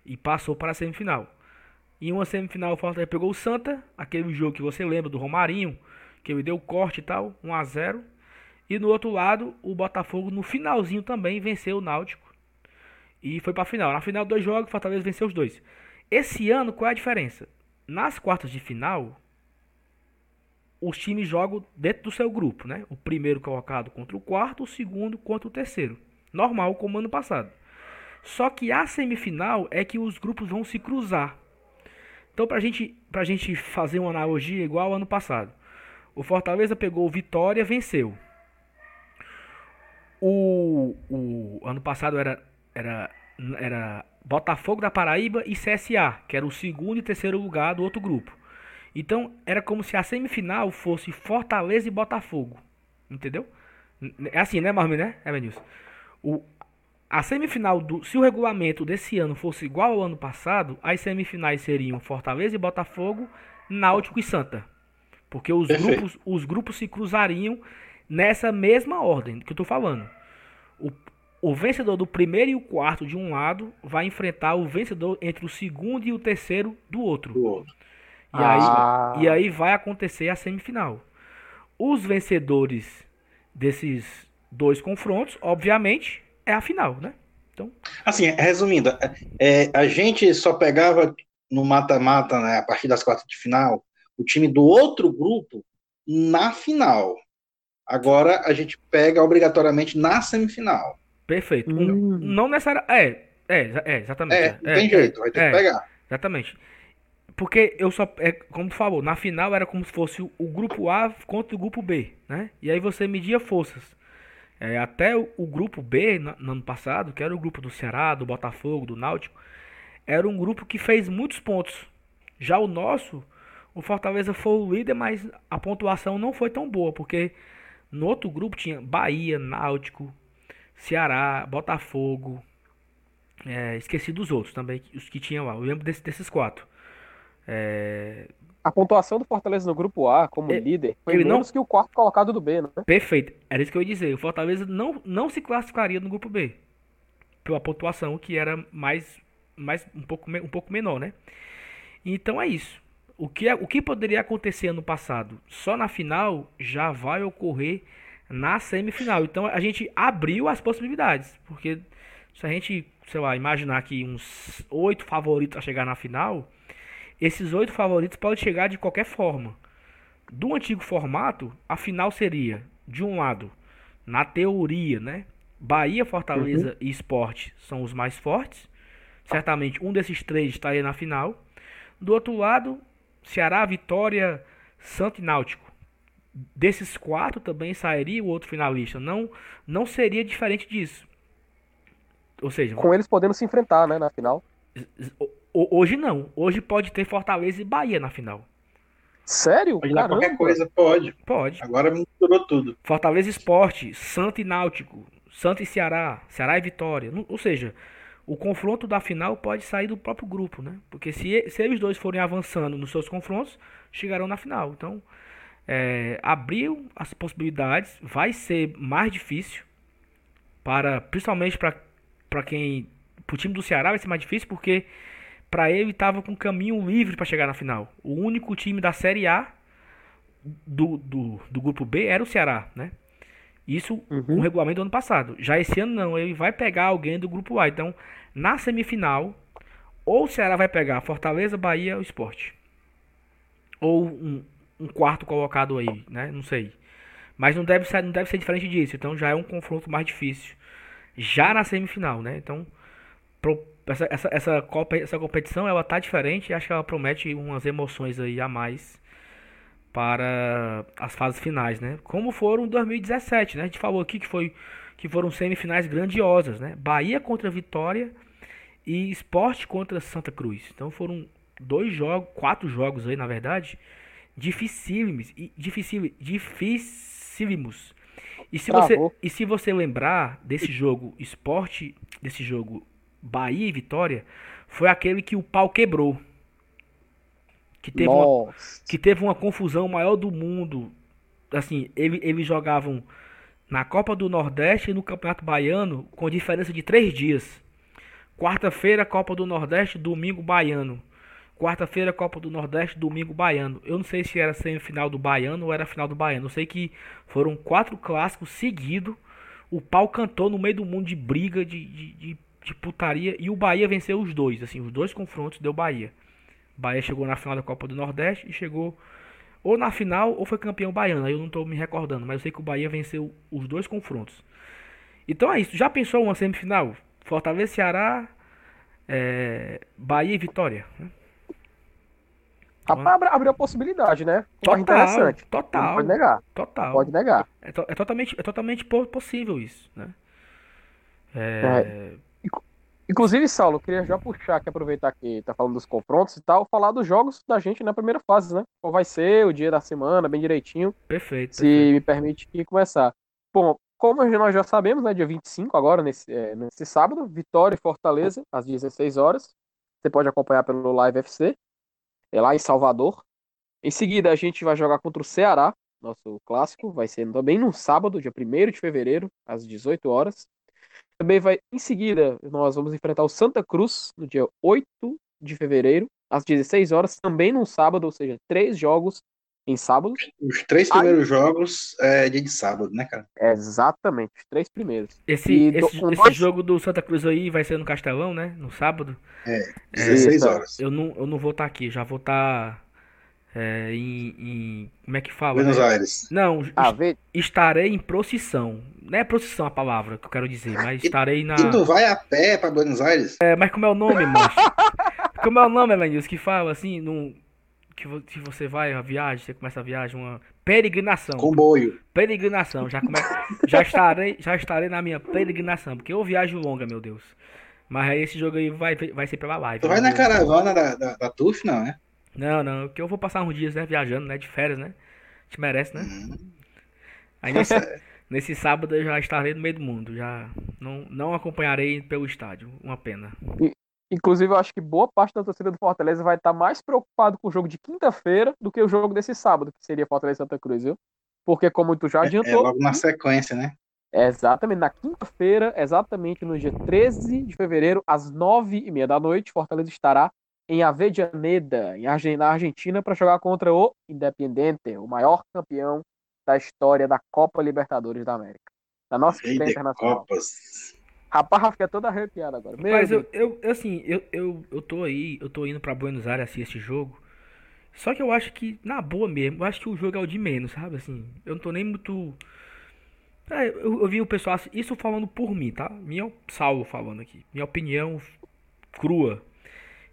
e passou para a semifinal. Em uma semifinal, o Fortaleza pegou o Santa, aquele jogo que você lembra do Romarinho, que ele deu corte e tal, 1 a 0 E no outro lado, o Botafogo no finalzinho também venceu o Náutico e foi para a final. Na final, dois jogos, o Fortaleza venceu os dois. Esse ano, qual é a diferença? Nas quartas de final, os times jogam dentro do seu grupo, né? O primeiro colocado contra o quarto, o segundo contra o terceiro. Normal, como ano passado. Só que a semifinal é que os grupos vão se cruzar. Então, pra gente, pra gente fazer uma analogia igual ao ano passado. O Fortaleza pegou o Vitória, venceu. O, o ano passado era, era, era Botafogo da Paraíba e CSA, que era o segundo e terceiro lugar do outro grupo. Então era como se a semifinal fosse Fortaleza e Botafogo. Entendeu? É assim, né, Marmin, né, Evanilson? O, a semifinal do. Se o regulamento desse ano fosse igual ao ano passado, as semifinais seriam Fortaleza e Botafogo, Náutico e Santa. Porque os Perfeito. grupos, os grupos se cruzariam nessa mesma ordem que eu tô falando. O, o vencedor do primeiro e o quarto de um lado vai enfrentar o vencedor entre o segundo e o terceiro do outro. do outro. E, aí, Ah. e aí vai acontecer a semifinal. Os vencedores desses dois confrontos, obviamente, é a final, né? Então, Assim, resumindo, é, a gente só pegava no mata-mata, né, a partir das quartas de final, o time do outro grupo na final. Agora a gente pega obrigatoriamente na semifinal. perfeito. Hum. Não necessariamente. É, é, é, exatamente. É, não tem jeito, vai ter é, que pegar. Exatamente. Porque eu só. É, como tu falou, na final era como se fosse o, grupo A contra o grupo B, né? E aí você media forças. É, até o, o grupo B, na- no ano passado, que era o grupo do Ceará, do Botafogo, do Náutico, era um grupo que fez muitos pontos. Já o nosso, o Fortaleza foi o líder, mas a pontuação não foi tão boa, porque no outro grupo tinha Bahia, Náutico, Ceará, Botafogo. é, esqueci dos outros também, os que tinham lá. Eu lembro desse- desses quatro. É, A pontuação do Fortaleza no grupo A, como Ele- líder, foi ele não- menos que o quarto colocado do B, né? Perfeito. Era isso que eu ia dizer. O Fortaleza não, não se classificaria no grupo B. Pela pontuação que era mais, mais um pouco, um pouco menor, né? Então é isso. O que, é, o que poderia acontecer no passado só na final já vai ocorrer na semifinal. Então a gente abriu as possibilidades, porque se a gente, sei lá, imaginar que uns oito favoritos a chegar na final, esses oito favoritos podem chegar de qualquer forma. Do antigo formato, a final seria, de um lado, na teoria, né? Bahia, Fortaleza uhum. e Esporte são os mais fortes. Certamente um desses três estaria na final. Do outro lado, Ceará, Vitória, Santo e Náutico desses quatro também sairia o outro finalista. Não, não seria diferente disso. Ou seja, com eles podendo se enfrentar, né, na final. Hoje não. Hoje pode ter Fortaleza e Bahia na final. Sério? Pode dar qualquer coisa, pode. Pode. Agora misturou tudo. Fortaleza Esporte, Santo e Náutico, Santo e Ceará, Ceará e Vitória. Ou seja, o confronto da final pode sair do próprio grupo, né? Porque se, se eles dois forem avançando nos seus confrontos, chegarão na final. Então, é, abriu as possibilidades, vai ser mais difícil para principalmente para quem para o time do Ceará vai ser mais difícil porque para ele estava com caminho livre para chegar na final. O único time da Série A do, do, do grupo B era o Ceará, né? Isso uhum. com o regulamento do ano passado. Já esse ano não, ele vai pegar alguém do grupo A. Então, na semifinal, ou o Ceará vai pegar Fortaleza, Bahia ou Esporte. Ou um, um quarto colocado aí, né? Não sei. Mas não deve ser, não deve ser diferente disso. Então já é um confronto mais difícil. Já na semifinal, né? Então, pro, essa, essa, essa, Copa, essa competição ela tá diferente e acho que ela promete umas emoções aí a mais para as fases finais, né? Como foram em 2017, né? A gente falou aqui que foi que foram semifinais grandiosas, né? Bahia contra Vitória e Esporte contra Santa Cruz. Então foram dois jogos, quatro jogos aí, na verdade, dificílimos, dificílimos, dificílimos. E se você e se você lembrar desse jogo esporte, desse jogo Bahia e Vitória, foi aquele que o pau quebrou. Que teve, uma, que teve uma confusão maior do mundo. Assim, ele, eles jogavam na Copa do Nordeste e no Campeonato Baiano com diferença de três dias. Quarta-feira, Copa do Nordeste, domingo, Baiano. Quarta-feira, Copa do Nordeste, domingo, Baiano. Eu não sei se era semifinal do Baiano ou era final do Baiano. Eu sei que foram quatro clássicos seguidos. O pau cantou no meio do mundo de briga, de, de, de, de, putaria. E o Bahia venceu os dois. Assim, os dois confrontos deu Bahia. Bahia chegou na final da Copa do Nordeste e chegou ou na final ou foi campeão baiano. Aí eu não estou me recordando, mas eu sei que o Bahia venceu os dois confrontos. Então é isso. Já pensou uma semifinal? Fortaleza, Ceará, é, Bahia e Vitória. Né? Rapaz, abriu a possibilidade, né? Total, interessante. Total. Não pode negar. Total. Pode negar. É, to, é, totalmente, é totalmente possível isso, né? É... É. Inclusive, Saulo, queria já puxar aqui, aproveitar que tá falando dos confrontos e tal, falar dos jogos da gente na primeira fase, né? Qual vai ser o dia da semana, bem direitinho. Perfeito. Se perfeito. me permite começar. Bom, como nós já sabemos, né? Dia 25, agora, nesse, é, nesse sábado, Vitória e Fortaleza, às 16 horas. Você pode acompanhar pelo Live FC é lá em Salvador. Em seguida, a gente vai jogar contra o Ceará, nosso clássico, vai ser também no sábado, dia 1 de fevereiro, às 18 horas. Também vai, em seguida, nós vamos enfrentar o Santa Cruz no dia 8 de fevereiro, às 16 horas, também no sábado, ou seja, três jogos em sábado. Os três primeiros Aí, jogos é dia de sábado, né, cara? Exatamente, os três primeiros. Esse, esse, do, esse dois... jogo do Santa Cruz aí vai ser no Castelão, né? No sábado. É, 16 é, horas. Eu não, eu não vou estar tá aqui, já vou estar. Tá, é, em, em, Como é que fala? Buenos né? Aires. Não, ah, estarei em procissão. Não é procissão a palavra que eu quero dizer, mas estarei na. E tu vai a pé pra Buenos Aires? É, mas como é o nome, moço? como é o nome, Elenilson, que fala assim, num que, que você vai a viagem, você começa a viagem, uma peregrinação. Comboio. Peregrinação, já, come... já, estarei, já estarei na minha peregrinação, porque eu viajo longa, meu Deus. Mas aí esse jogo aí vai, vai ser pela live. Tu vai na caravana da, da, da TUF, não, é? Não, não, porque eu vou passar uns dias, né, viajando, né, de férias, né? A gente merece, né? Hum. Aí nesse, nesse sábado eu já estarei no meio do mundo, já não, não acompanharei pelo estádio, uma pena. E, Inclusive, eu acho que boa parte da torcida do Fortaleza vai estar mais preocupado com o jogo de quinta-feira do que o jogo desse sábado, que seria Fortaleza Santa Cruz, viu? Porque, como tu já adiantou. É, é logo na sequência, né? Exatamente, na quinta-feira, exatamente no dia 13 de fevereiro, às nove e meia da noite, Fortaleza estará em Argen- na Argentina, para jogar contra o Independiente, o maior campeão da história da Copa Libertadores da América. Da nossa Rei história internacional. Copas. Rapaz, eu fiquei toda arrepiada agora. Meu Mas eu, eu assim, eu, eu, eu tô aí, eu tô indo pra Buenos Aires assistir esse jogo. Só que eu acho que, na boa mesmo, eu acho que o jogo é o de menos, sabe? Assim, eu não tô nem muito. É, eu, eu vi o pessoal, isso falando por mim, tá? Minha salvo falando aqui. Minha opinião crua.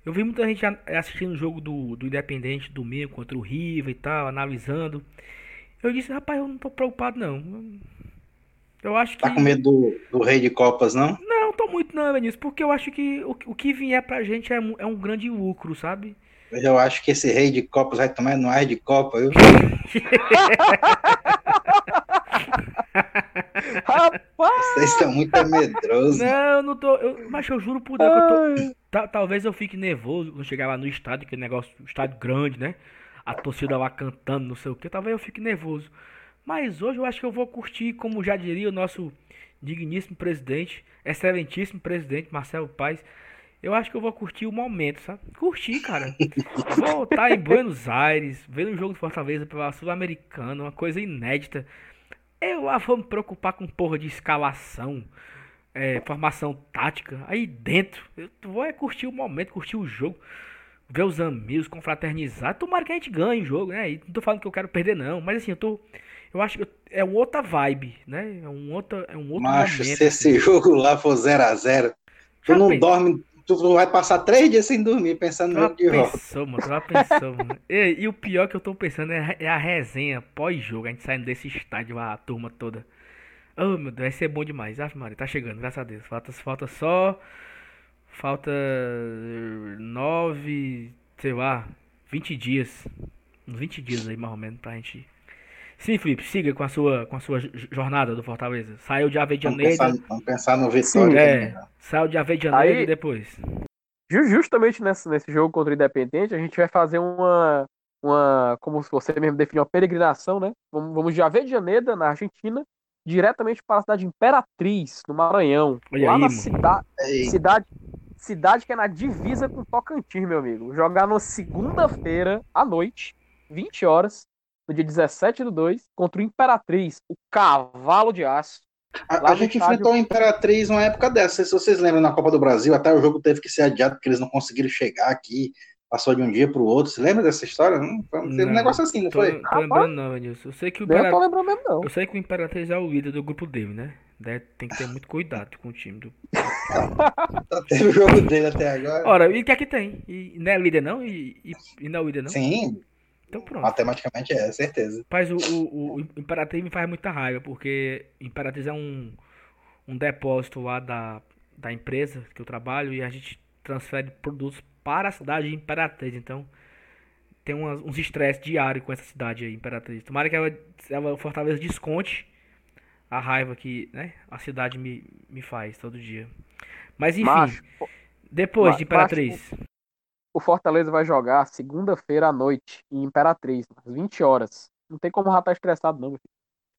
Eu vi muita gente assistindo o jogo do, do Independente domingo contra o River e tal, analisando. Eu disse, rapaz, eu não tô preocupado não. Eu acho que. Tá com medo do, do Rei de Copas, não? Não, tô muito não, Vinícius, porque eu acho que o, o que vier pra gente é, um- é um grande lucro, sabe? Eu acho que esse Rei de Copas vai tomar no ar de Copa, viu? Rapaz! Vocês estão muito medrosos. Não, não tô. Eu, mas eu juro por Deus que eu tô. Ta- talvez eu fique nervoso quando chegar lá no estádio, que negócio, estádio grande, né? A torcida lá cantando, não sei o que. Talvez eu fique nervoso. Mas hoje eu acho que eu vou curtir, como já diria o nosso digníssimo presidente, excelentíssimo presidente Marcelo Paes. Eu acho que eu vou curtir o momento, sabe? Curtir, cara. Vou estar em Buenos Aires, vendo um jogo de Fortaleza pela Sul-Americana, uma coisa inédita. Eu lá vou me preocupar com porra de escalação, é, formação tática. Aí dentro, eu vou é curtir o momento, curtir o jogo, ver os amigos, confraternizar. Tomara que a gente ganhe o jogo, né? E não tô falando que eu quero perder, não. Mas assim, eu tô. Eu acho que eu- é uma outra vibe, né? É um outro, é um outro Macho, momento. se esse assim. jogo lá for 0x0, tu não dorme, tu vai passar três dias sem dormir pensando no jogo de pensou, mano? Já pensou, mano? E, e o pior que eu tô pensando é, é a resenha pós-jogo, a gente saindo desse estádio, a turma toda. Oh, meu Deus, vai ser bom demais. Ave Maria, tá chegando, graças a Deus. Falta, falta só. Falta. nove. sei lá, 20 dias. Uns 20 dias aí, mais ou menos, pra gente. Sim, Felipe, siga com a sua, com a sua jornada do Fortaleza. Saiu de Vamos Avejaneira. pensar, vamos pensar no Vitória. É, melhor. saiu de Avejaneira Aí- e depois. Ju- Justamente nesse, nesse jogo contra o Independente, a gente vai fazer uma, uma como você mesmo definiu, uma peregrinação, né? Vamos, vamos de Avejaneda, na Argentina, diretamente para a cidade de Imperatriz, no Maranhão. Olha lá aí, na cida- Ei, cidade, cidade que é na divisa com Tocantins, meu amigo. Jogar na segunda-feira, à noite, 20 horas, no dia 17 do 2, contra o Imperatriz, o cavalo de aço. A, a gente estádio- enfrentou a Imperatriz numa época dessa. Não sei se vocês lembram na Copa do Brasil, até o jogo teve que ser adiado porque eles não conseguiram chegar aqui. Passou de um dia para o outro. Você lembra dessa história? Não, foi um, teve um Não. negócio assim, não Tô, foi? tô lembrando não. Eu sei que o eu tô mesmo, não. Eu sei que o Imperatriz é o líder do grupo dele, né? Deve- tem que ter muito cuidado com o time do. Só teve o jogo dele até agora. Ora, e o que é que tem? E não é líder não? E, e, e não é líder não? Sim, Então pronto. matematicamente é, certeza. Mas o, o, o Imperatriz me faz muita raiva, porque Imperatriz é um, um depósito lá da, da empresa que eu trabalho e a gente transfere produtos para a cidade de Imperatriz. Então tem umas- uns estresses diários com essa cidade aí, Imperatriz. Tomara que ela, ela Fortaleza desconte a raiva que né, a cidade me, me faz todo dia. Mas enfim, Macho, depois de Imperatriz. o Fortaleza vai jogar segunda-feira à noite em Imperatriz, às 20 horas. Não tem como já estar estressado, não.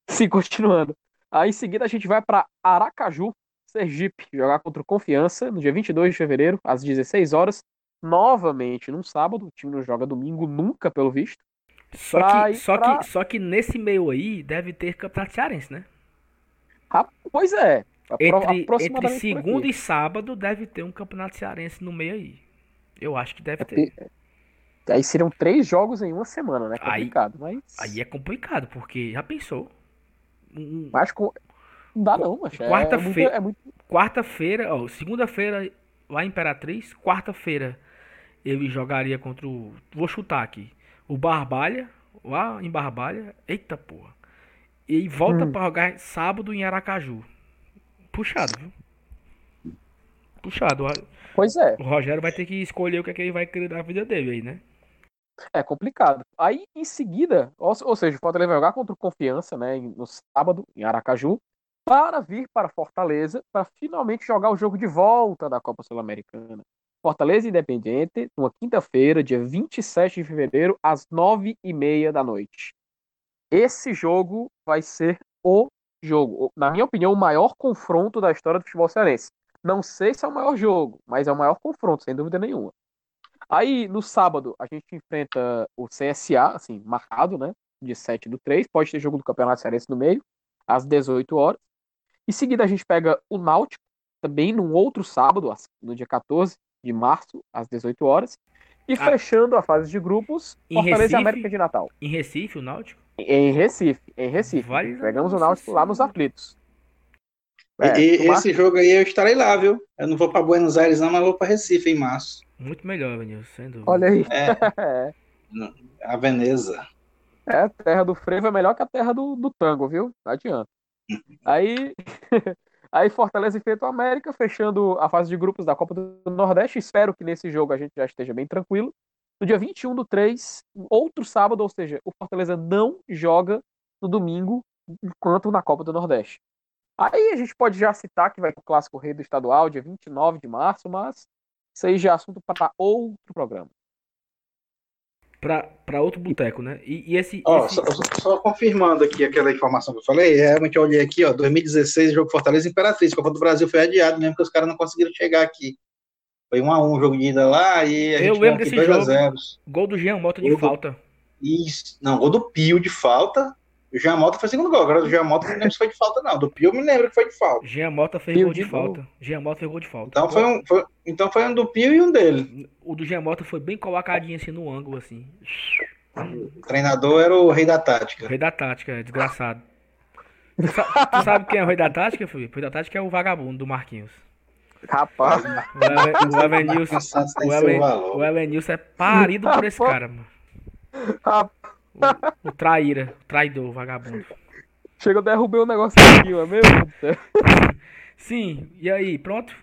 Sim, continuando. Aí em seguida a gente vai para Aracaju, Sergipe, jogar contra o Confiança no dia 22 de fevereiro, às 16 horas. Novamente num sábado, o time não joga domingo nunca, pelo visto. Só que, só, pra- que, só que nesse meio aí deve ter Campeonato Cearense, né? Ah, pois é. Entre, entre segunda e sábado deve ter um campeonato cearense no meio aí. Eu acho que deve É ter. Aí seriam três jogos em uma semana, né? Aí- Complicado, mas. Aí é complicado, porque já pensou? Um- Mas com... não dá não, mas é, Quarta-feira- é muito- é muito Quarta-feira, ó, segunda-feira lá em Imperatriz, quarta-feira ele jogaria contra o. Vou chutar aqui. O Barbalha, lá em Barbalha. Eita porra. E volta Hum. pra jogar sábado em Aracaju. Puxado, viu? Puxado. Pois é, O Rogério vai ter que escolher o que, é que ele vai querer da vida dele aí, né? é complicado. Aí em seguida, ou, ou seja, o Fortaleza vai jogar contra o Confiança, né, no sábado, em Aracaju, para vir para Fortaleza, para finalmente jogar o jogo de volta da Copa Sul-Americana. Fortaleza Independiente, numa quinta-feira, dia 27 de fevereiro, às nove e meia da noite. Esse jogo vai ser o jogo. Na minha opinião, o maior confronto da história do futebol cearense. Não sei se é o maior jogo, mas é o maior confronto, sem dúvida nenhuma. Aí, no sábado, a gente enfrenta o CSA, assim, marcado, né? Dia 7 do 3. Pode ter jogo do Campeonato Cearense no meio, às 18 horas. Em seguida, a gente pega o Náutico, também num outro sábado, no dia 14 de março, às 18 horas. E ah. fechando a fase de grupos, em Fortaleza Recife, e América de Natal. Em Recife, o Náutico? Em Recife, em Recife. Vale Pegamos o Náutico lá nos aflitos. É, e, esse jogo aí eu estarei lá, viu? Eu não vou para Buenos Aires, não, mas vou para Recife em março. Muito melhor, Vinícius, sem dúvida. Olha aí. É. a Veneza. É, a terra do frevo é melhor que a terra do, do tango, viu? Não adianta. aí, aí Fortaleza enfrenta o América, fechando a fase de grupos da Copa do Nordeste. Espero que nesse jogo a gente já esteja bem tranquilo. No dia 21 do 3, outro sábado, ou seja, o Fortaleza não joga no domingo, enquanto na Copa do Nordeste. Aí a gente pode já citar que vai ter o Clássico Rei do Estadual, dia 29 de março, mas isso aí já é assunto para outro programa. Para outro boteco, né? E, e esse. Ó, esse... Só, só, confirmando aqui aquela informação que eu falei, realmente eu olhei aqui, ó, 2016, jogo Fortaleza Imperatriz, Copa do Brasil foi adiado mesmo, porque os caras não conseguiram chegar aqui. Foi 1 a 1 o jogo de ida lá e a eu gente lembro desse jogo. Gol do Jean Mota de gol falta. Isso, não, gol do Pio de falta. O Jean Mota foi segundo gol. Agora o Jean Mota não lembro se foi de falta, não. Do Pio eu me lembro que foi de falta. Jean Mota fez Pio gol de, de falta. Jean Mota fez gol de falta. Então foi, um, foi, então foi um do Pio e um dele. O do Jean Mota foi bem colocadinho assim no ângulo, assim. O treinador era o rei da tática. O rei da tática, é desgraçado. Tu, sa tu sabe quem é o rei da tática, Felipe? O rei da tática é o vagabundo do Marquinhos. Rapaz. O Elenilson o Elenilson é parido por esse cara, mano. O, o traíra, o traidor, o vagabundo. Chega, eu derrubei o um negócio aqui, ó, meu Deus. Sim, e aí, pronto?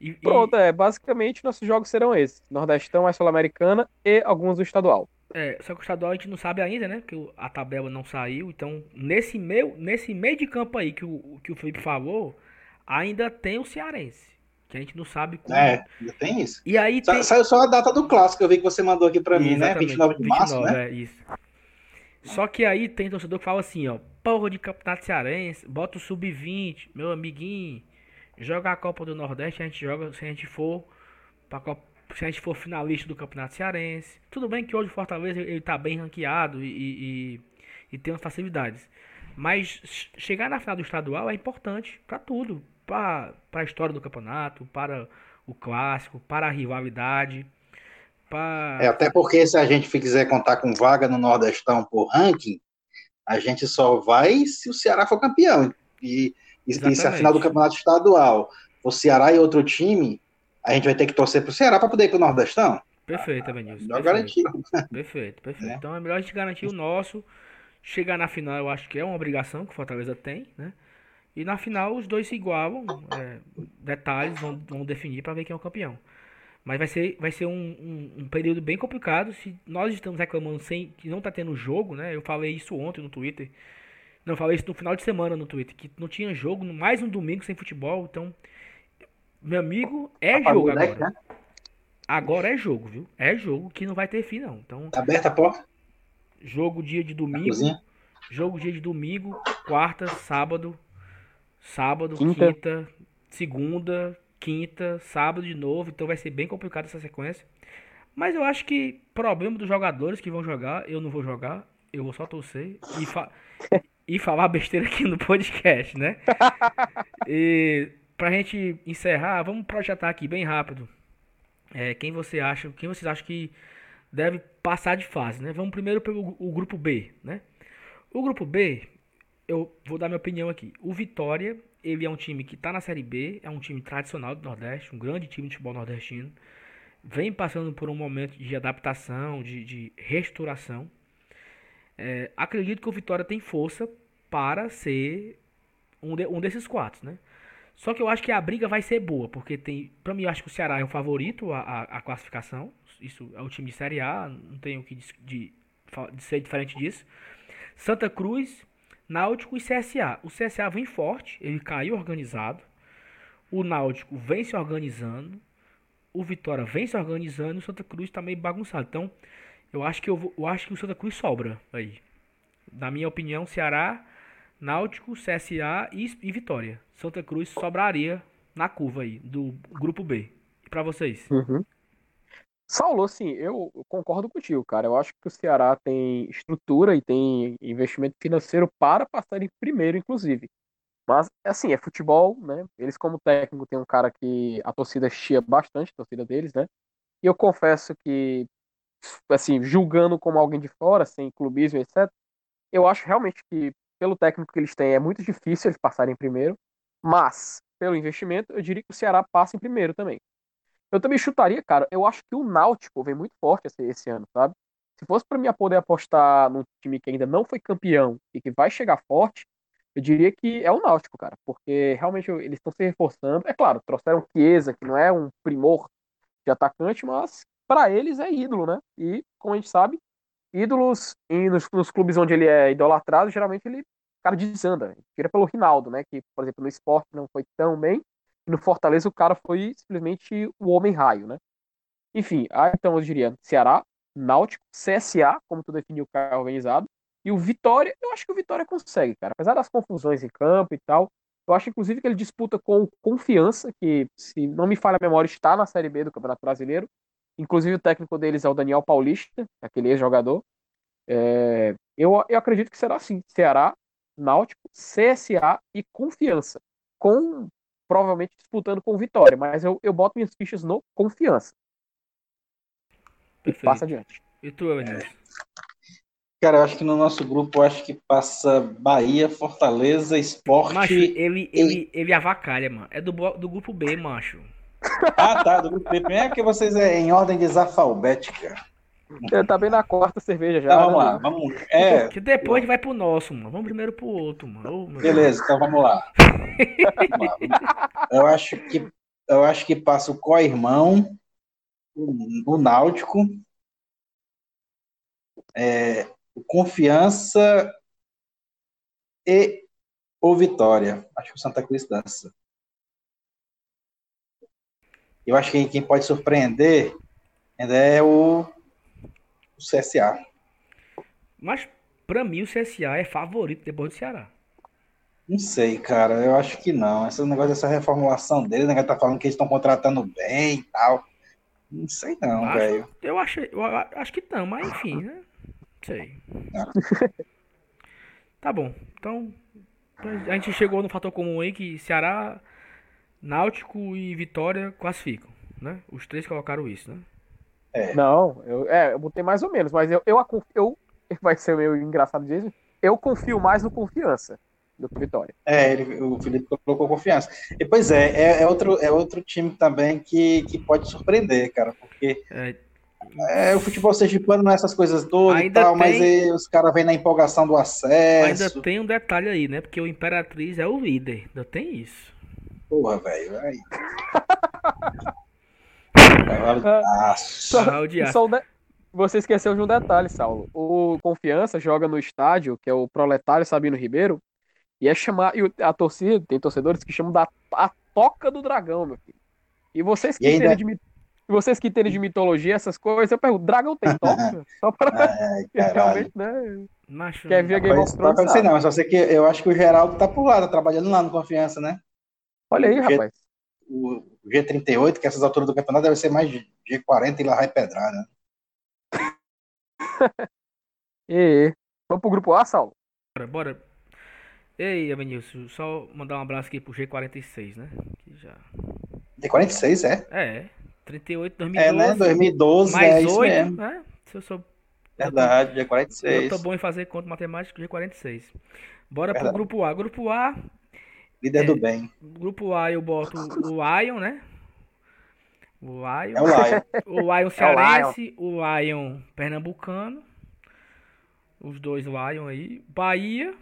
E, pronto, e... é, basicamente nossos jogos serão esses. Nordestão, a Sul-Americana e alguns do estadual. É, só que o estadual a gente não sabe ainda, né? Que a tabela não saiu. Então, nesse meio, nesse meio de campo aí que o, que o Felipe falou, ainda tem o Cearense. Que a gente não sabe como. É, ainda tem isso. E aí Sa tem... Saiu só a data do clássico, eu vi que você mandou aqui pra mim, né? 29 de 29, março, né? É, isso. Só que aí tem torcedor que fala assim, ó. Porra de campeonato cearense, bota o sub-20, meu amiguinho. Joga a Copa do Nordeste, a gente joga se a gente for pra Copa se a gente for finalista do Campeonato Cearense. Tudo bem que hoje o Fortaleza ele tá bem ranqueado e, e, e tem umas facilidades. Mas chegar na final do estadual é importante para tudo. Para a história do campeonato, para o clássico, para a rivalidade. Pra... É, até porque se a gente quiser contar com vaga no Nordestão por ranking, a gente só vai se o Ceará for campeão. E, e, e se a final do campeonato estadual o Ceará e outro time, a gente vai ter que torcer pro Ceará para poder ir pro Nordestão. Perfeito, Evanilson. Melhor garantir. Perfeito, perfeito. É. Então é melhor a gente garantir o nosso. Chegar na final, eu acho que é uma obrigação que o Fortaleza tem, né? E na final os dois se igualam. É, detalhes vão, vão definir para ver quem é o campeão. Mas vai ser, vai ser um, um, um, período bem complicado. Se nós estamos reclamando sem que não tá tendo jogo, né? Eu falei isso ontem no Twitter. Não, falei isso no final de semana no Twitter. Que não tinha jogo, mais um domingo sem futebol. Então, meu amigo, é Apagou jogo agora. Né? Agora é jogo, viu? É jogo que não vai ter fim, não. Então, tá aberta a porta? Jogo dia de domingo. Jogo dia de domingo, quarta, sábado, sábado, quinta. quinta, segunda, quinta, sábado de novo. Então vai ser bem complicado essa sequência. Mas eu acho que problema dos jogadores que vão jogar, eu não vou jogar, eu vou só torcer e, fa e falar besteira aqui no podcast, né? E pra gente encerrar, vamos projetar aqui bem rápido. É, quem você acha, quem vocês acham que deve passar de fase, né? Vamos primeiro pelo o grupo B, né? O grupo B, eu vou dar minha opinião aqui. O Vitória, ele é um time que está na Série B, é um time tradicional do Nordeste, um grande time de futebol nordestino. Vem passando por um momento de adaptação, de, de restauração. É, acredito que o Vitória tem força para ser um, de, um desses quatro, né? Só que eu acho que a briga vai ser boa, porque tem. Pra mim, eu acho que o Ceará é o favorito a classificação. Isso é o time de Série A, não tenho o que de, de, de, ser diferente disso. Santa Cruz, Náutico e CSA. O CSA vem forte, ele caiu organizado. O Náutico vem se organizando. O Vitória vem se organizando. O Santa Cruz tá meio bagunçado. Então, eu acho que eu, eu acho que o Santa Cruz sobra aí. Na minha opinião, Ceará, Náutico, CSA e, e Vitória. Santa Cruz sobraria na curva aí, do grupo B. E pra vocês? Uhum. Saulo, assim, eu concordo contigo, cara. Eu acho que o Ceará tem estrutura e tem investimento financeiro para passar em primeiro, inclusive. Mas, assim, é futebol, né? Eles, como técnico, tem um cara que a torcida chia bastante, a torcida deles, né? E eu confesso que, assim, julgando como alguém de fora, sem clubismo, etc., eu acho realmente que, pelo técnico que eles têm, é muito difícil eles passarem em primeiro. Mas, pelo investimento, eu diria que o Ceará passa em primeiro também. Eu também chutaria, cara, eu acho que o Náutico vem muito forte esse, esse ano, sabe? Se fosse para mim poder apostar num time que ainda não foi campeão e que vai chegar forte, eu diria que é o Náutico, cara, porque realmente eles estão se reforçando. É claro, trouxeram Chiesa, que não é um primor de atacante, mas para eles é ídolo, né? E, como a gente sabe, ídolos em, nos, nos, clubes onde ele é idolatrado, geralmente ele cara desanda. Tira pelo Rinaldo, né? Que, por exemplo, no esporte não foi tão bem. E no Fortaleza o cara foi simplesmente o homem raio, né? Enfim, ah, então eu diria Ceará, Náutico, CSA, como tu definiu o carro organizado, e o Vitória, eu acho que o Vitória consegue, cara. Apesar das confusões em campo e tal, eu acho inclusive que ele disputa com confiança, que, se não me falha a memória, está na Série B do Campeonato Brasileiro. Inclusive o técnico deles é o Daniel Paulista, aquele ex-jogador. É, eu, eu acredito que será assim: Ceará, Náutico, CSA e Confiança. Com provavelmente disputando com Vitória, mas eu, eu boto minhas fichas no Confiança. Perfeito. Passa adiante. E tu, Evanilson? Cara, eu acho que no nosso grupo eu acho que passa Bahia, Fortaleza, Esporte. Macho, ele, ele, ele avacalha, mano. É do, do grupo B, macho. Ah, tá, do grupo B. É que vocês é em ordem desafalbética. Eu tá bem na quarta cerveja já. Então, vamos né? lá, vamos. É, Que depois vai pro nosso, mano. Vamos primeiro pro outro, mano. Beleza, então vamos lá. Vamos lá. Eu acho que eu acho que passa o co-irmão, o, o Náutico, é, o Confiança e o Vitória. Acho que o Santa Cruz dança. Eu acho que quem pode surpreender ainda é o, o CSA. Mas pra mim o CSA é favorito depois do Ceará. Não sei, cara. Eu acho que não. Esse negócio dessa reformulação dele, né? Tá falando que eles estão contratando bem e tal. Não sei não, velho. Eu acho, eu acho que não, mas enfim, né? Não sei. Tá bom. Então, a gente chegou no fator comum aí que Ceará, Náutico e Vitória classificam, né? Os três colocaram isso, né? Não, eu, é, eu botei mais ou menos, mas eu, eu, a conf- eu vai ser meio engraçado dizer isso, eu confio mais no Confiança do que Vitória. É, ele, o Felipe colocou confiança. E pois é, é, é outro, é outro time também que, que pode surpreender, cara, porque É, é, o futebol sergipano não é essas coisas todas e Ainda tal, mas tem- aí os caras vêm na empolgação do ainda acesso. tem um detalhe aí, né? Porque o Imperatriz é o líder. Ainda tem isso. Porra, velho. Aí. Só, Ah, só um de- Você esqueceu de um detalhe, Saulo. O Confiança joga no estádio, que é o Proletário Sabino Ribeiro, e é chamar. E a torcida, tem torcedores que chamam da a Toca do Dragão, meu filho. E vocês que E ainda- entendem de, vocês que entendem de mitologia, essas coisas, eu pergunto, dragão tem toca? Só para Ai, realmente, né? Macho, Quer ver a Game of Thrones? não sei não, só sei que eu acho que o Geraldo tá por lá, tá trabalhando lá no Confiança, né? Olha aí, G- rapaz. O G38, que essas alturas do campeonato deve ser mais de G40 e lá vai pedrar, né? E, e. Vamos pro grupo A, Saulo? Bora, bora. Ei, Evanilson, só mandar um abraço aqui pro G46, né? Que já... G46, é? É, 38, 2012. É, né? 2012, mais é isso 8, mesmo. né? Se eu sou Verdade, Eu G46. tô bom em fazer conta matemática G46. Bora Verdade. pro grupo A. Grupo A, Líder É. do bem. grupo A eu boto o Lion, né? O Lion. É o Lion. O Lion cearense, o Lion pernambucano. Os dois Lion aí. Bahia.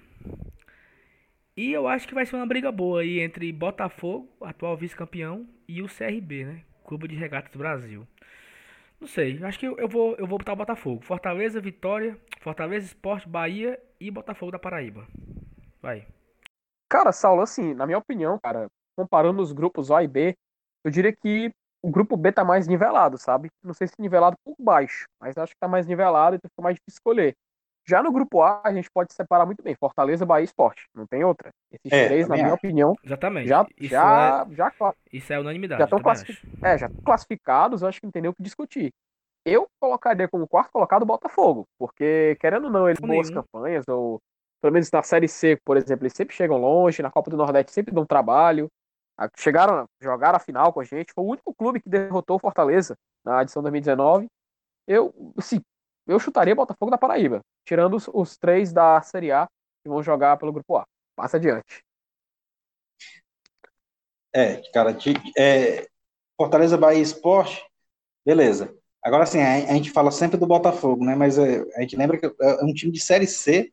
E eu acho que vai ser uma briga boa aí entre Botafogo, atual vice-campeão, e o CRB, né? Clube de Regatas do Brasil. Não sei, acho que eu, eu vou eu vou botar o Botafogo. Fortaleza, Vitória, Fortaleza, Esporte, Bahia e Botafogo da Paraíba. Vai. Cara, Saulo, assim, na minha opinião, cara, comparando os grupos A e B, eu diria que o grupo B tá mais nivelado, sabe? Não sei se nivelado por baixo, mas acho que tá mais nivelado, então fica mais difícil escolher. Já no grupo A, a gente pode separar muito bem. Fortaleza, Bahia e Esporte. Não tem outra. Esses É, três, na minha acho. opinião, Exatamente. já, isso, já, é, já, isso é unanimidade. já estão eu também classifi- acho. é, já estão classificados, eu acho que não tem nem o que discutir. Eu colocaria como quarto colocado o Botafogo, porque, querendo ou não, eles Por boas campanhas, ou pelo menos na Série C, por exemplo, eles sempre chegam longe, na Copa do Nordeste sempre dão trabalho. Chegaram, jogaram a final com a gente, foi o único clube que derrotou o Fortaleza na edição 2019. Eu, sim, eu chutaria Botafogo da Paraíba, tirando os, os três da Série A que vão jogar pelo Grupo A. Passa adiante. É, cara, é, Fortaleza, Bahia Esporte, beleza. Agora, a, a gente fala sempre do Botafogo, né? Mas é, a gente lembra que é é um time de Série C,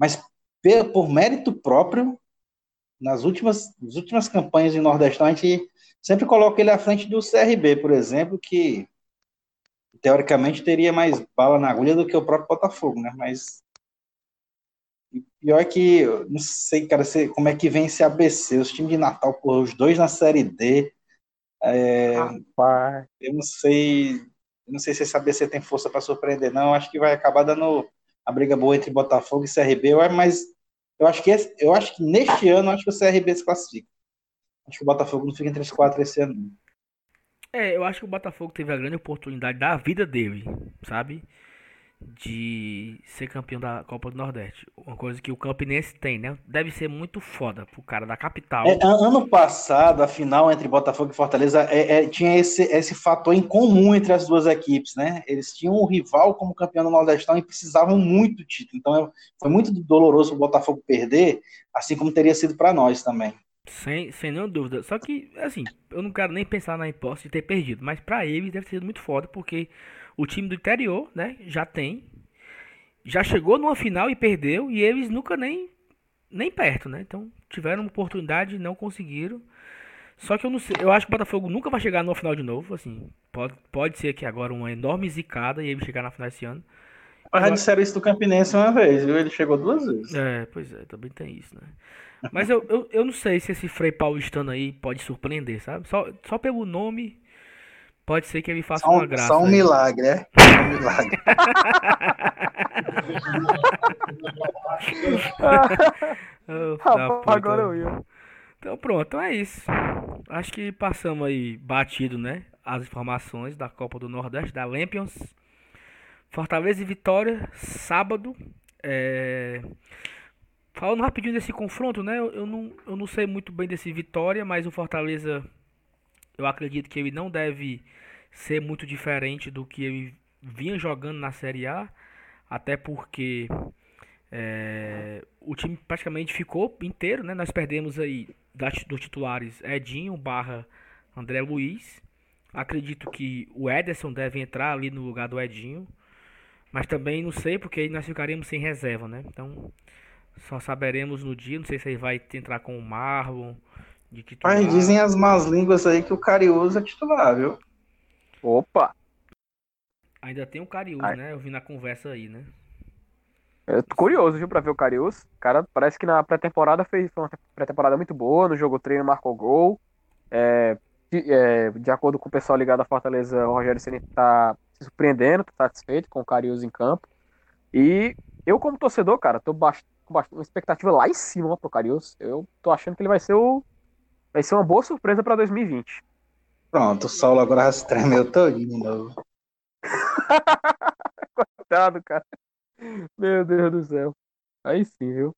mas por mérito próprio, nas últimas, nas últimas campanhas de Nordestão, a gente sempre coloca ele à frente do CRB, por exemplo, que teoricamente teria mais bala na agulha do que o próprio Botafogo, né? Mas e pior que, não sei, cara, como é que vem esse ABC, os times de Natal, porra, os dois na Série D. É, Pai. eu não sei, eu não sei se esse ABC tem força para surpreender, não. Acho que vai acabar dando a briga boa entre Botafogo e CRB, mas eu acho que esse- eu acho que neste ano acho que o CRB se classifica. Acho que o Botafogo não fica entre os quatro esse ano. É, eu acho que o Botafogo teve a grande oportunidade da vida dele, sabe? De ser campeão da Copa do Nordeste. Uma coisa que o Campinense tem, né? Deve ser muito foda pro cara da capital. É, an- ano passado, a final entre Botafogo e Fortaleza é, é, tinha esse, esse fator em comum entre as duas equipes, né? Eles tinham um rival como campeão do Nordestão e precisavam muito do título. Então é- foi muito doloroso o Botafogo perder, assim como teria sido para nós também. Sem, sem nenhuma dúvida. Só que, assim, eu não quero nem pensar na hipótese de ter perdido. Mas pra eles deve ter sido muito foda, porque o time do interior, né, já tem. Já chegou numa final e perdeu. E eles nunca nem, nem perto, né? Então tiveram uma oportunidade e não conseguiram. Só que eu não sei. Eu acho que o Botafogo nunca vai chegar numa final de novo. Assim, pode, pode ser que agora uma enorme zicada e ele chegar na final esse ano. Mas já disseram isso do Campinense uma vez, viu? Ele chegou duas vezes. É, pois é, também tem isso, né? Mas eu, eu, eu não sei se esse Frei paulistano aí pode surpreender, sabe? Só, só pelo nome, pode ser que ele faça Só uma um, graça. só um aí. milagre, é? Só um milagre. Rapaz, agora eu ia. Então pronto, então é isso. Acho que passamos aí batido, né? As informações da Copa do Nordeste, da Lampions. Fortaleza e Vitória, sábado. É... Falando rapidinho desse confronto, né? Eu, eu não, eu não sei muito bem desse Vitória, mas o Fortaleza, eu acredito que ele não deve ser muito diferente do que ele vinha jogando na Série A. Até porque é, o time praticamente ficou inteiro, né? Nós perdemos aí das- dos titulares Edinho barra André Luiz. Acredito que o Ederson deve entrar ali no lugar do Edinho. Mas também não sei, porque aí nós ficaríamos sem reserva, né? Então só saberemos no dia. Não sei se ele vai entrar com o Marlon de titular. Mas dizem as más línguas aí que o Cariúso é titular, viu? Opa! Ainda tem o Cariús, Ai. né? Eu vi na conversa aí, né? Eu tô curioso, viu, pra ver o Carius. Cara parece que na pré-temporada fez foi uma pré-temporada muito boa, no jogo treino marcou gol. É, de, é, de acordo com o pessoal ligado à Fortaleza, o Rogério Ceni tá se surpreendendo, tá satisfeito com o Carius em campo. E eu, como torcedor, cara, tô com uma expectativa lá em cima pro Carius. Eu tô achando que ele vai ser o. Vai ser uma boa surpresa pra 2020. Pronto, o Saulo agora se tremeu todinho de novo. Coitado, cara. Meu Deus do céu. Aí sim, viu?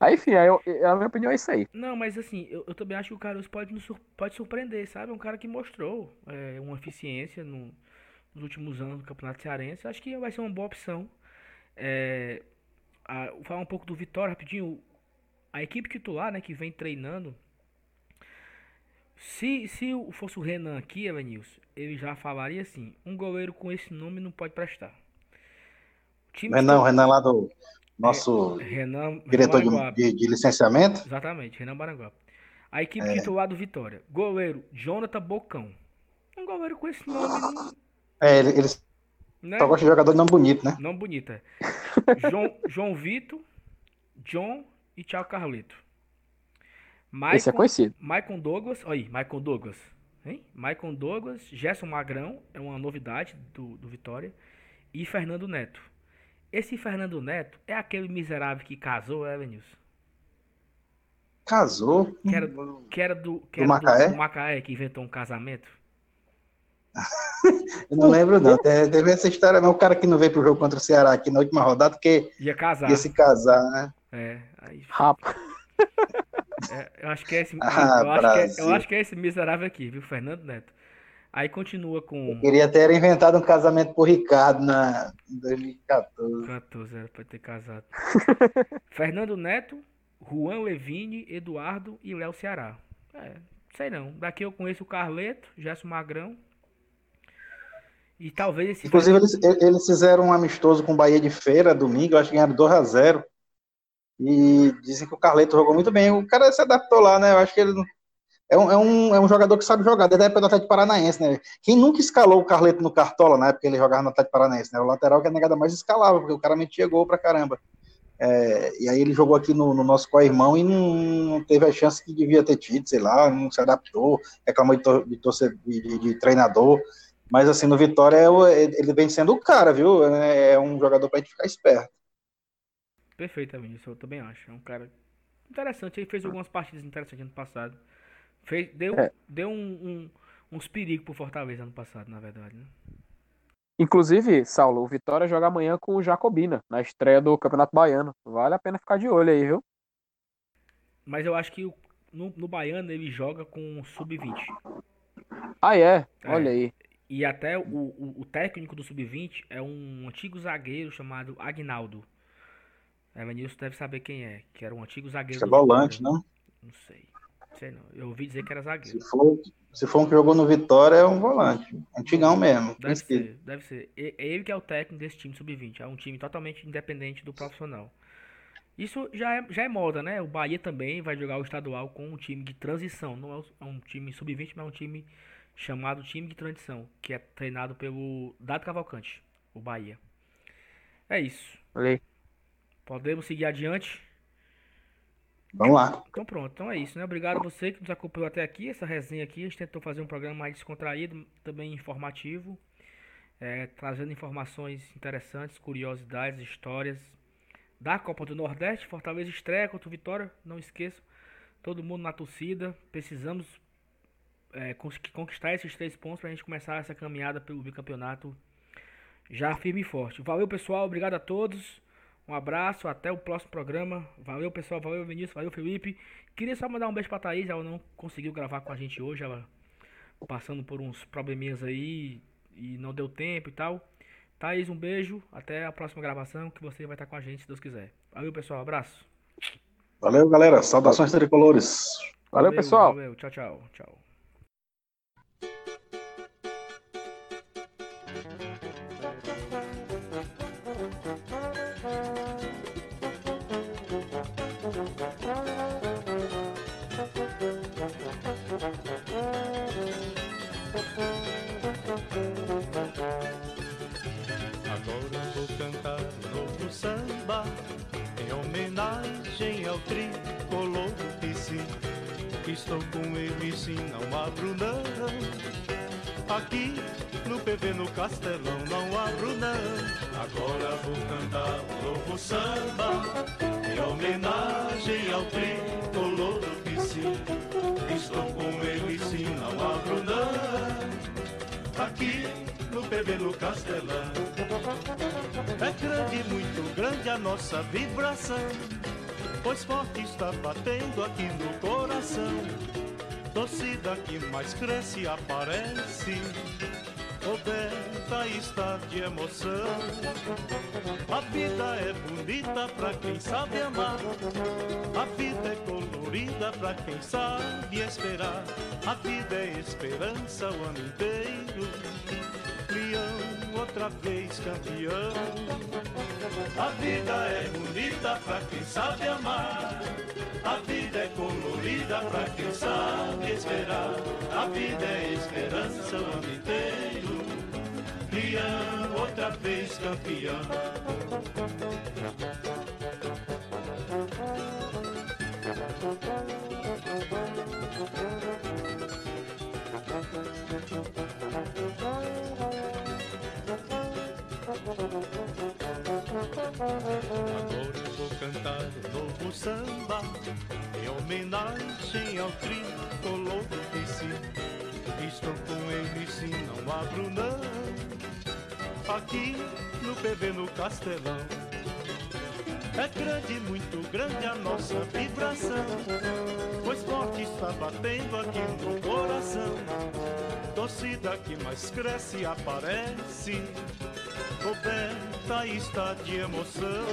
Aí sim, aí eu- a minha opinião é isso aí. Não, mas assim, eu, eu também acho que o Caruso pode, nos sur- pode surpreender, sabe? É um cara que mostrou é, uma eficiência no- nos últimos anos do Campeonato Cearense. Acho que vai ser uma boa opção. É, a- falar um pouco do Vitória rapidinho. A equipe titular, né, que vem treinando. Se, se fosse o Renan aqui, Evanilson, ele já falaria assim: um goleiro com esse nome não pode prestar. Time Renan, Renan lá do nosso Renan, diretor Renan de, de, de licenciamento. Exatamente, Renan Baranguape. A equipe É. titular do Vitória. Goleiro, Jonathan Bocão. Um goleiro com esse nome, não, É, ele, ele né? só gosta de jogador não bonito, né? Não bonito, é. João, João Vitor, John e Thiago Carleto. Esse é conhecido. Maicon Douglas, olha aí, Maicon Douglas. Hein? Maicon Douglas, Gerson Magrão, é uma novidade do, do Vitória. E Fernando Neto. esse Fernando Neto é aquele miserável que casou, é, Lenilson? Casou? Que era, que era do, que Do era Macaé? do Macaé, que inventou um casamento? Eu não lembro, não. Deve deve essa história, não. O cara que não veio pro jogo contra o Ceará aqui na última rodada, porque Ia casar. ia se casar, né? É, aí, Rapa. é, eu acho que é esse, Ah, eu, acho que é, eu acho que é esse miserável aqui, viu, Fernando Neto. Aí continua com Queria ter inventado um casamento pro Ricardo na, em 2014. 14, era pra ter casado. Fernando Neto, Juan Levine, Eduardo e Léo Ceará. É, sei não. Daqui eu conheço o Carleto, Gerson Magrão. E talvez esse. Inclusive, eles, eles fizeram um amistoso com o Bahia de Feira domingo, acho que ganharam 2x0. E dizem que o Carleto jogou muito bem. O cara se adaptou lá, né? Eu acho que ele. É um, é, um, é um jogador que sabe jogar, desde a época do Atlético Paranaense, né? Quem nunca escalou o Carleto no Cartola, na época que ele jogava no Atlético Paranaense, né? O lateral que a negada mais escalava, porque o cara metia gol pra caramba. É, e aí ele jogou aqui no, no nosso co-irmão e não, não teve a chance que devia ter tido, sei lá, não se adaptou, reclamou de, tor- de, torce- de- de- treinador. Mas assim, no Vitória é ele vem sendo o cara, viu? É é um jogador pra gente ficar esperto. Perfeitamente, isso eu também acho. É um cara interessante. Ele fez algumas partidas interessantes ano passado. Fez, deu É. deu um, um- uns perigos pro Fortaleza ano passado, na verdade. Né? Inclusive, Saulo, o Vitória joga amanhã com o Jacobina, na estreia do Campeonato Baiano. Vale a pena ficar de olho aí, viu? Mas eu acho que no, no Baiano ele joga com sub-20. Ah, é? É. Olha aí. E até o, o, o técnico do sub-20 é um antigo zagueiro chamado Agnaldo. Evanilson deve saber quem é, que era um antigo zagueiro Acho é volante, não? Não sei. Sei não. Eu ouvi dizer que era Se zagueiro. for, se for um que jogou no Vitória, é um volante. Antigão mesmo. Deve Esse que- ser, deve ser. É ele que é o técnico desse time sub-20. É um time totalmente independente do profissional. Isso já é, já é moda, né? O Bahia também vai jogar o estadual com um time de transição. Não é é um time sub-20, mas é um time chamado time de transição, que é treinado pelo Dado Cavalcante, o Bahia. É isso. Olha aí. Podemos seguir adiante? Vamos lá. Então pronto, então é isso, né? Obrigado a você que nos acompanhou até aqui, essa resenha aqui. A gente tentou fazer um programa mais descontraído, também informativo, é, trazendo informações interessantes, curiosidades, histórias da Copa do Nordeste. Fortaleza estreia contra o Vitória, não esqueçam. Todo mundo na torcida. Precisamos é, conquistar esses três pontos para a gente começar essa caminhada pelo bicampeonato já firme e forte. Valeu, pessoal. Obrigado a todos. Um abraço, até o próximo programa. Valeu, pessoal. Valeu, Vinícius. Valeu, Felipe. Queria só mandar um beijo pra Thaís. Ela não conseguiu gravar com a gente hoje. Ela passando por uns probleminhas aí e não deu tempo e tal. Thaís, um beijo. Até a próxima gravação que você vai estar com a gente, se Deus quiser. Valeu, pessoal. Abraço. Valeu, galera. Saudações tricolores. Valeu, pessoal. Valeu. Tchau, tchau. Tchau. Sim, não abro não. Aqui no PV no Castelão não abro não. Agora vou cantar um novo samba em homenagem ao tricolor do PC. Estou com ele sim, não abro não. Aqui no PV no Castelão. É grande, muito grande a nossa vibração, pois forte está batendo aqui no coração. Torcida que mais cresce aparece, coberta está de emoção. A vida é bonita pra quem sabe amar, a vida é colorida pra quem sabe esperar. A vida é esperança o ano inteiro. Leão outra vez campeão. A vida é bonita pra quem sabe amar. A vida é colorida pra quem sabe esperar. A vida é esperança o ano inteiro. Leão outra vez campeão. Agora cantar novo samba em homenagem ao tricolor PC. Estou com ele, sim, não abro não. Aqui no PV no Castelão. É grande, muito grande a nossa vibração. O esporte está batendo aqui no coração. Torcida que mais cresce aparece. Coberta está de emoção.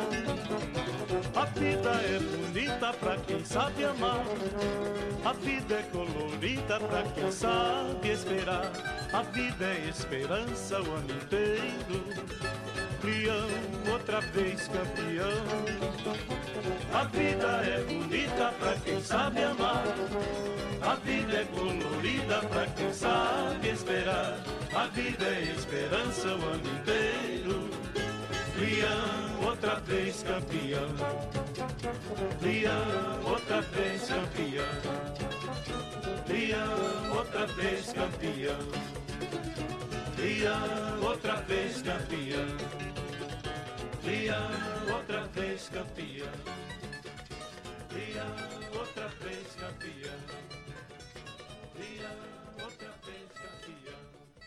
A vida é bonita pra quem sabe amar. A vida é colorida pra quem sabe esperar. A vida é esperança o ano inteiro campeão, outra vez campeão. A vida é bonita pra quem sabe amar. A vida é colorida pra quem sabe esperar. A vida é esperança o ano inteiro. Leão, outra vez campeão. Leão, outra vez campeão. Leão, outra vez campeão. Leão, outra vez campeão. Leão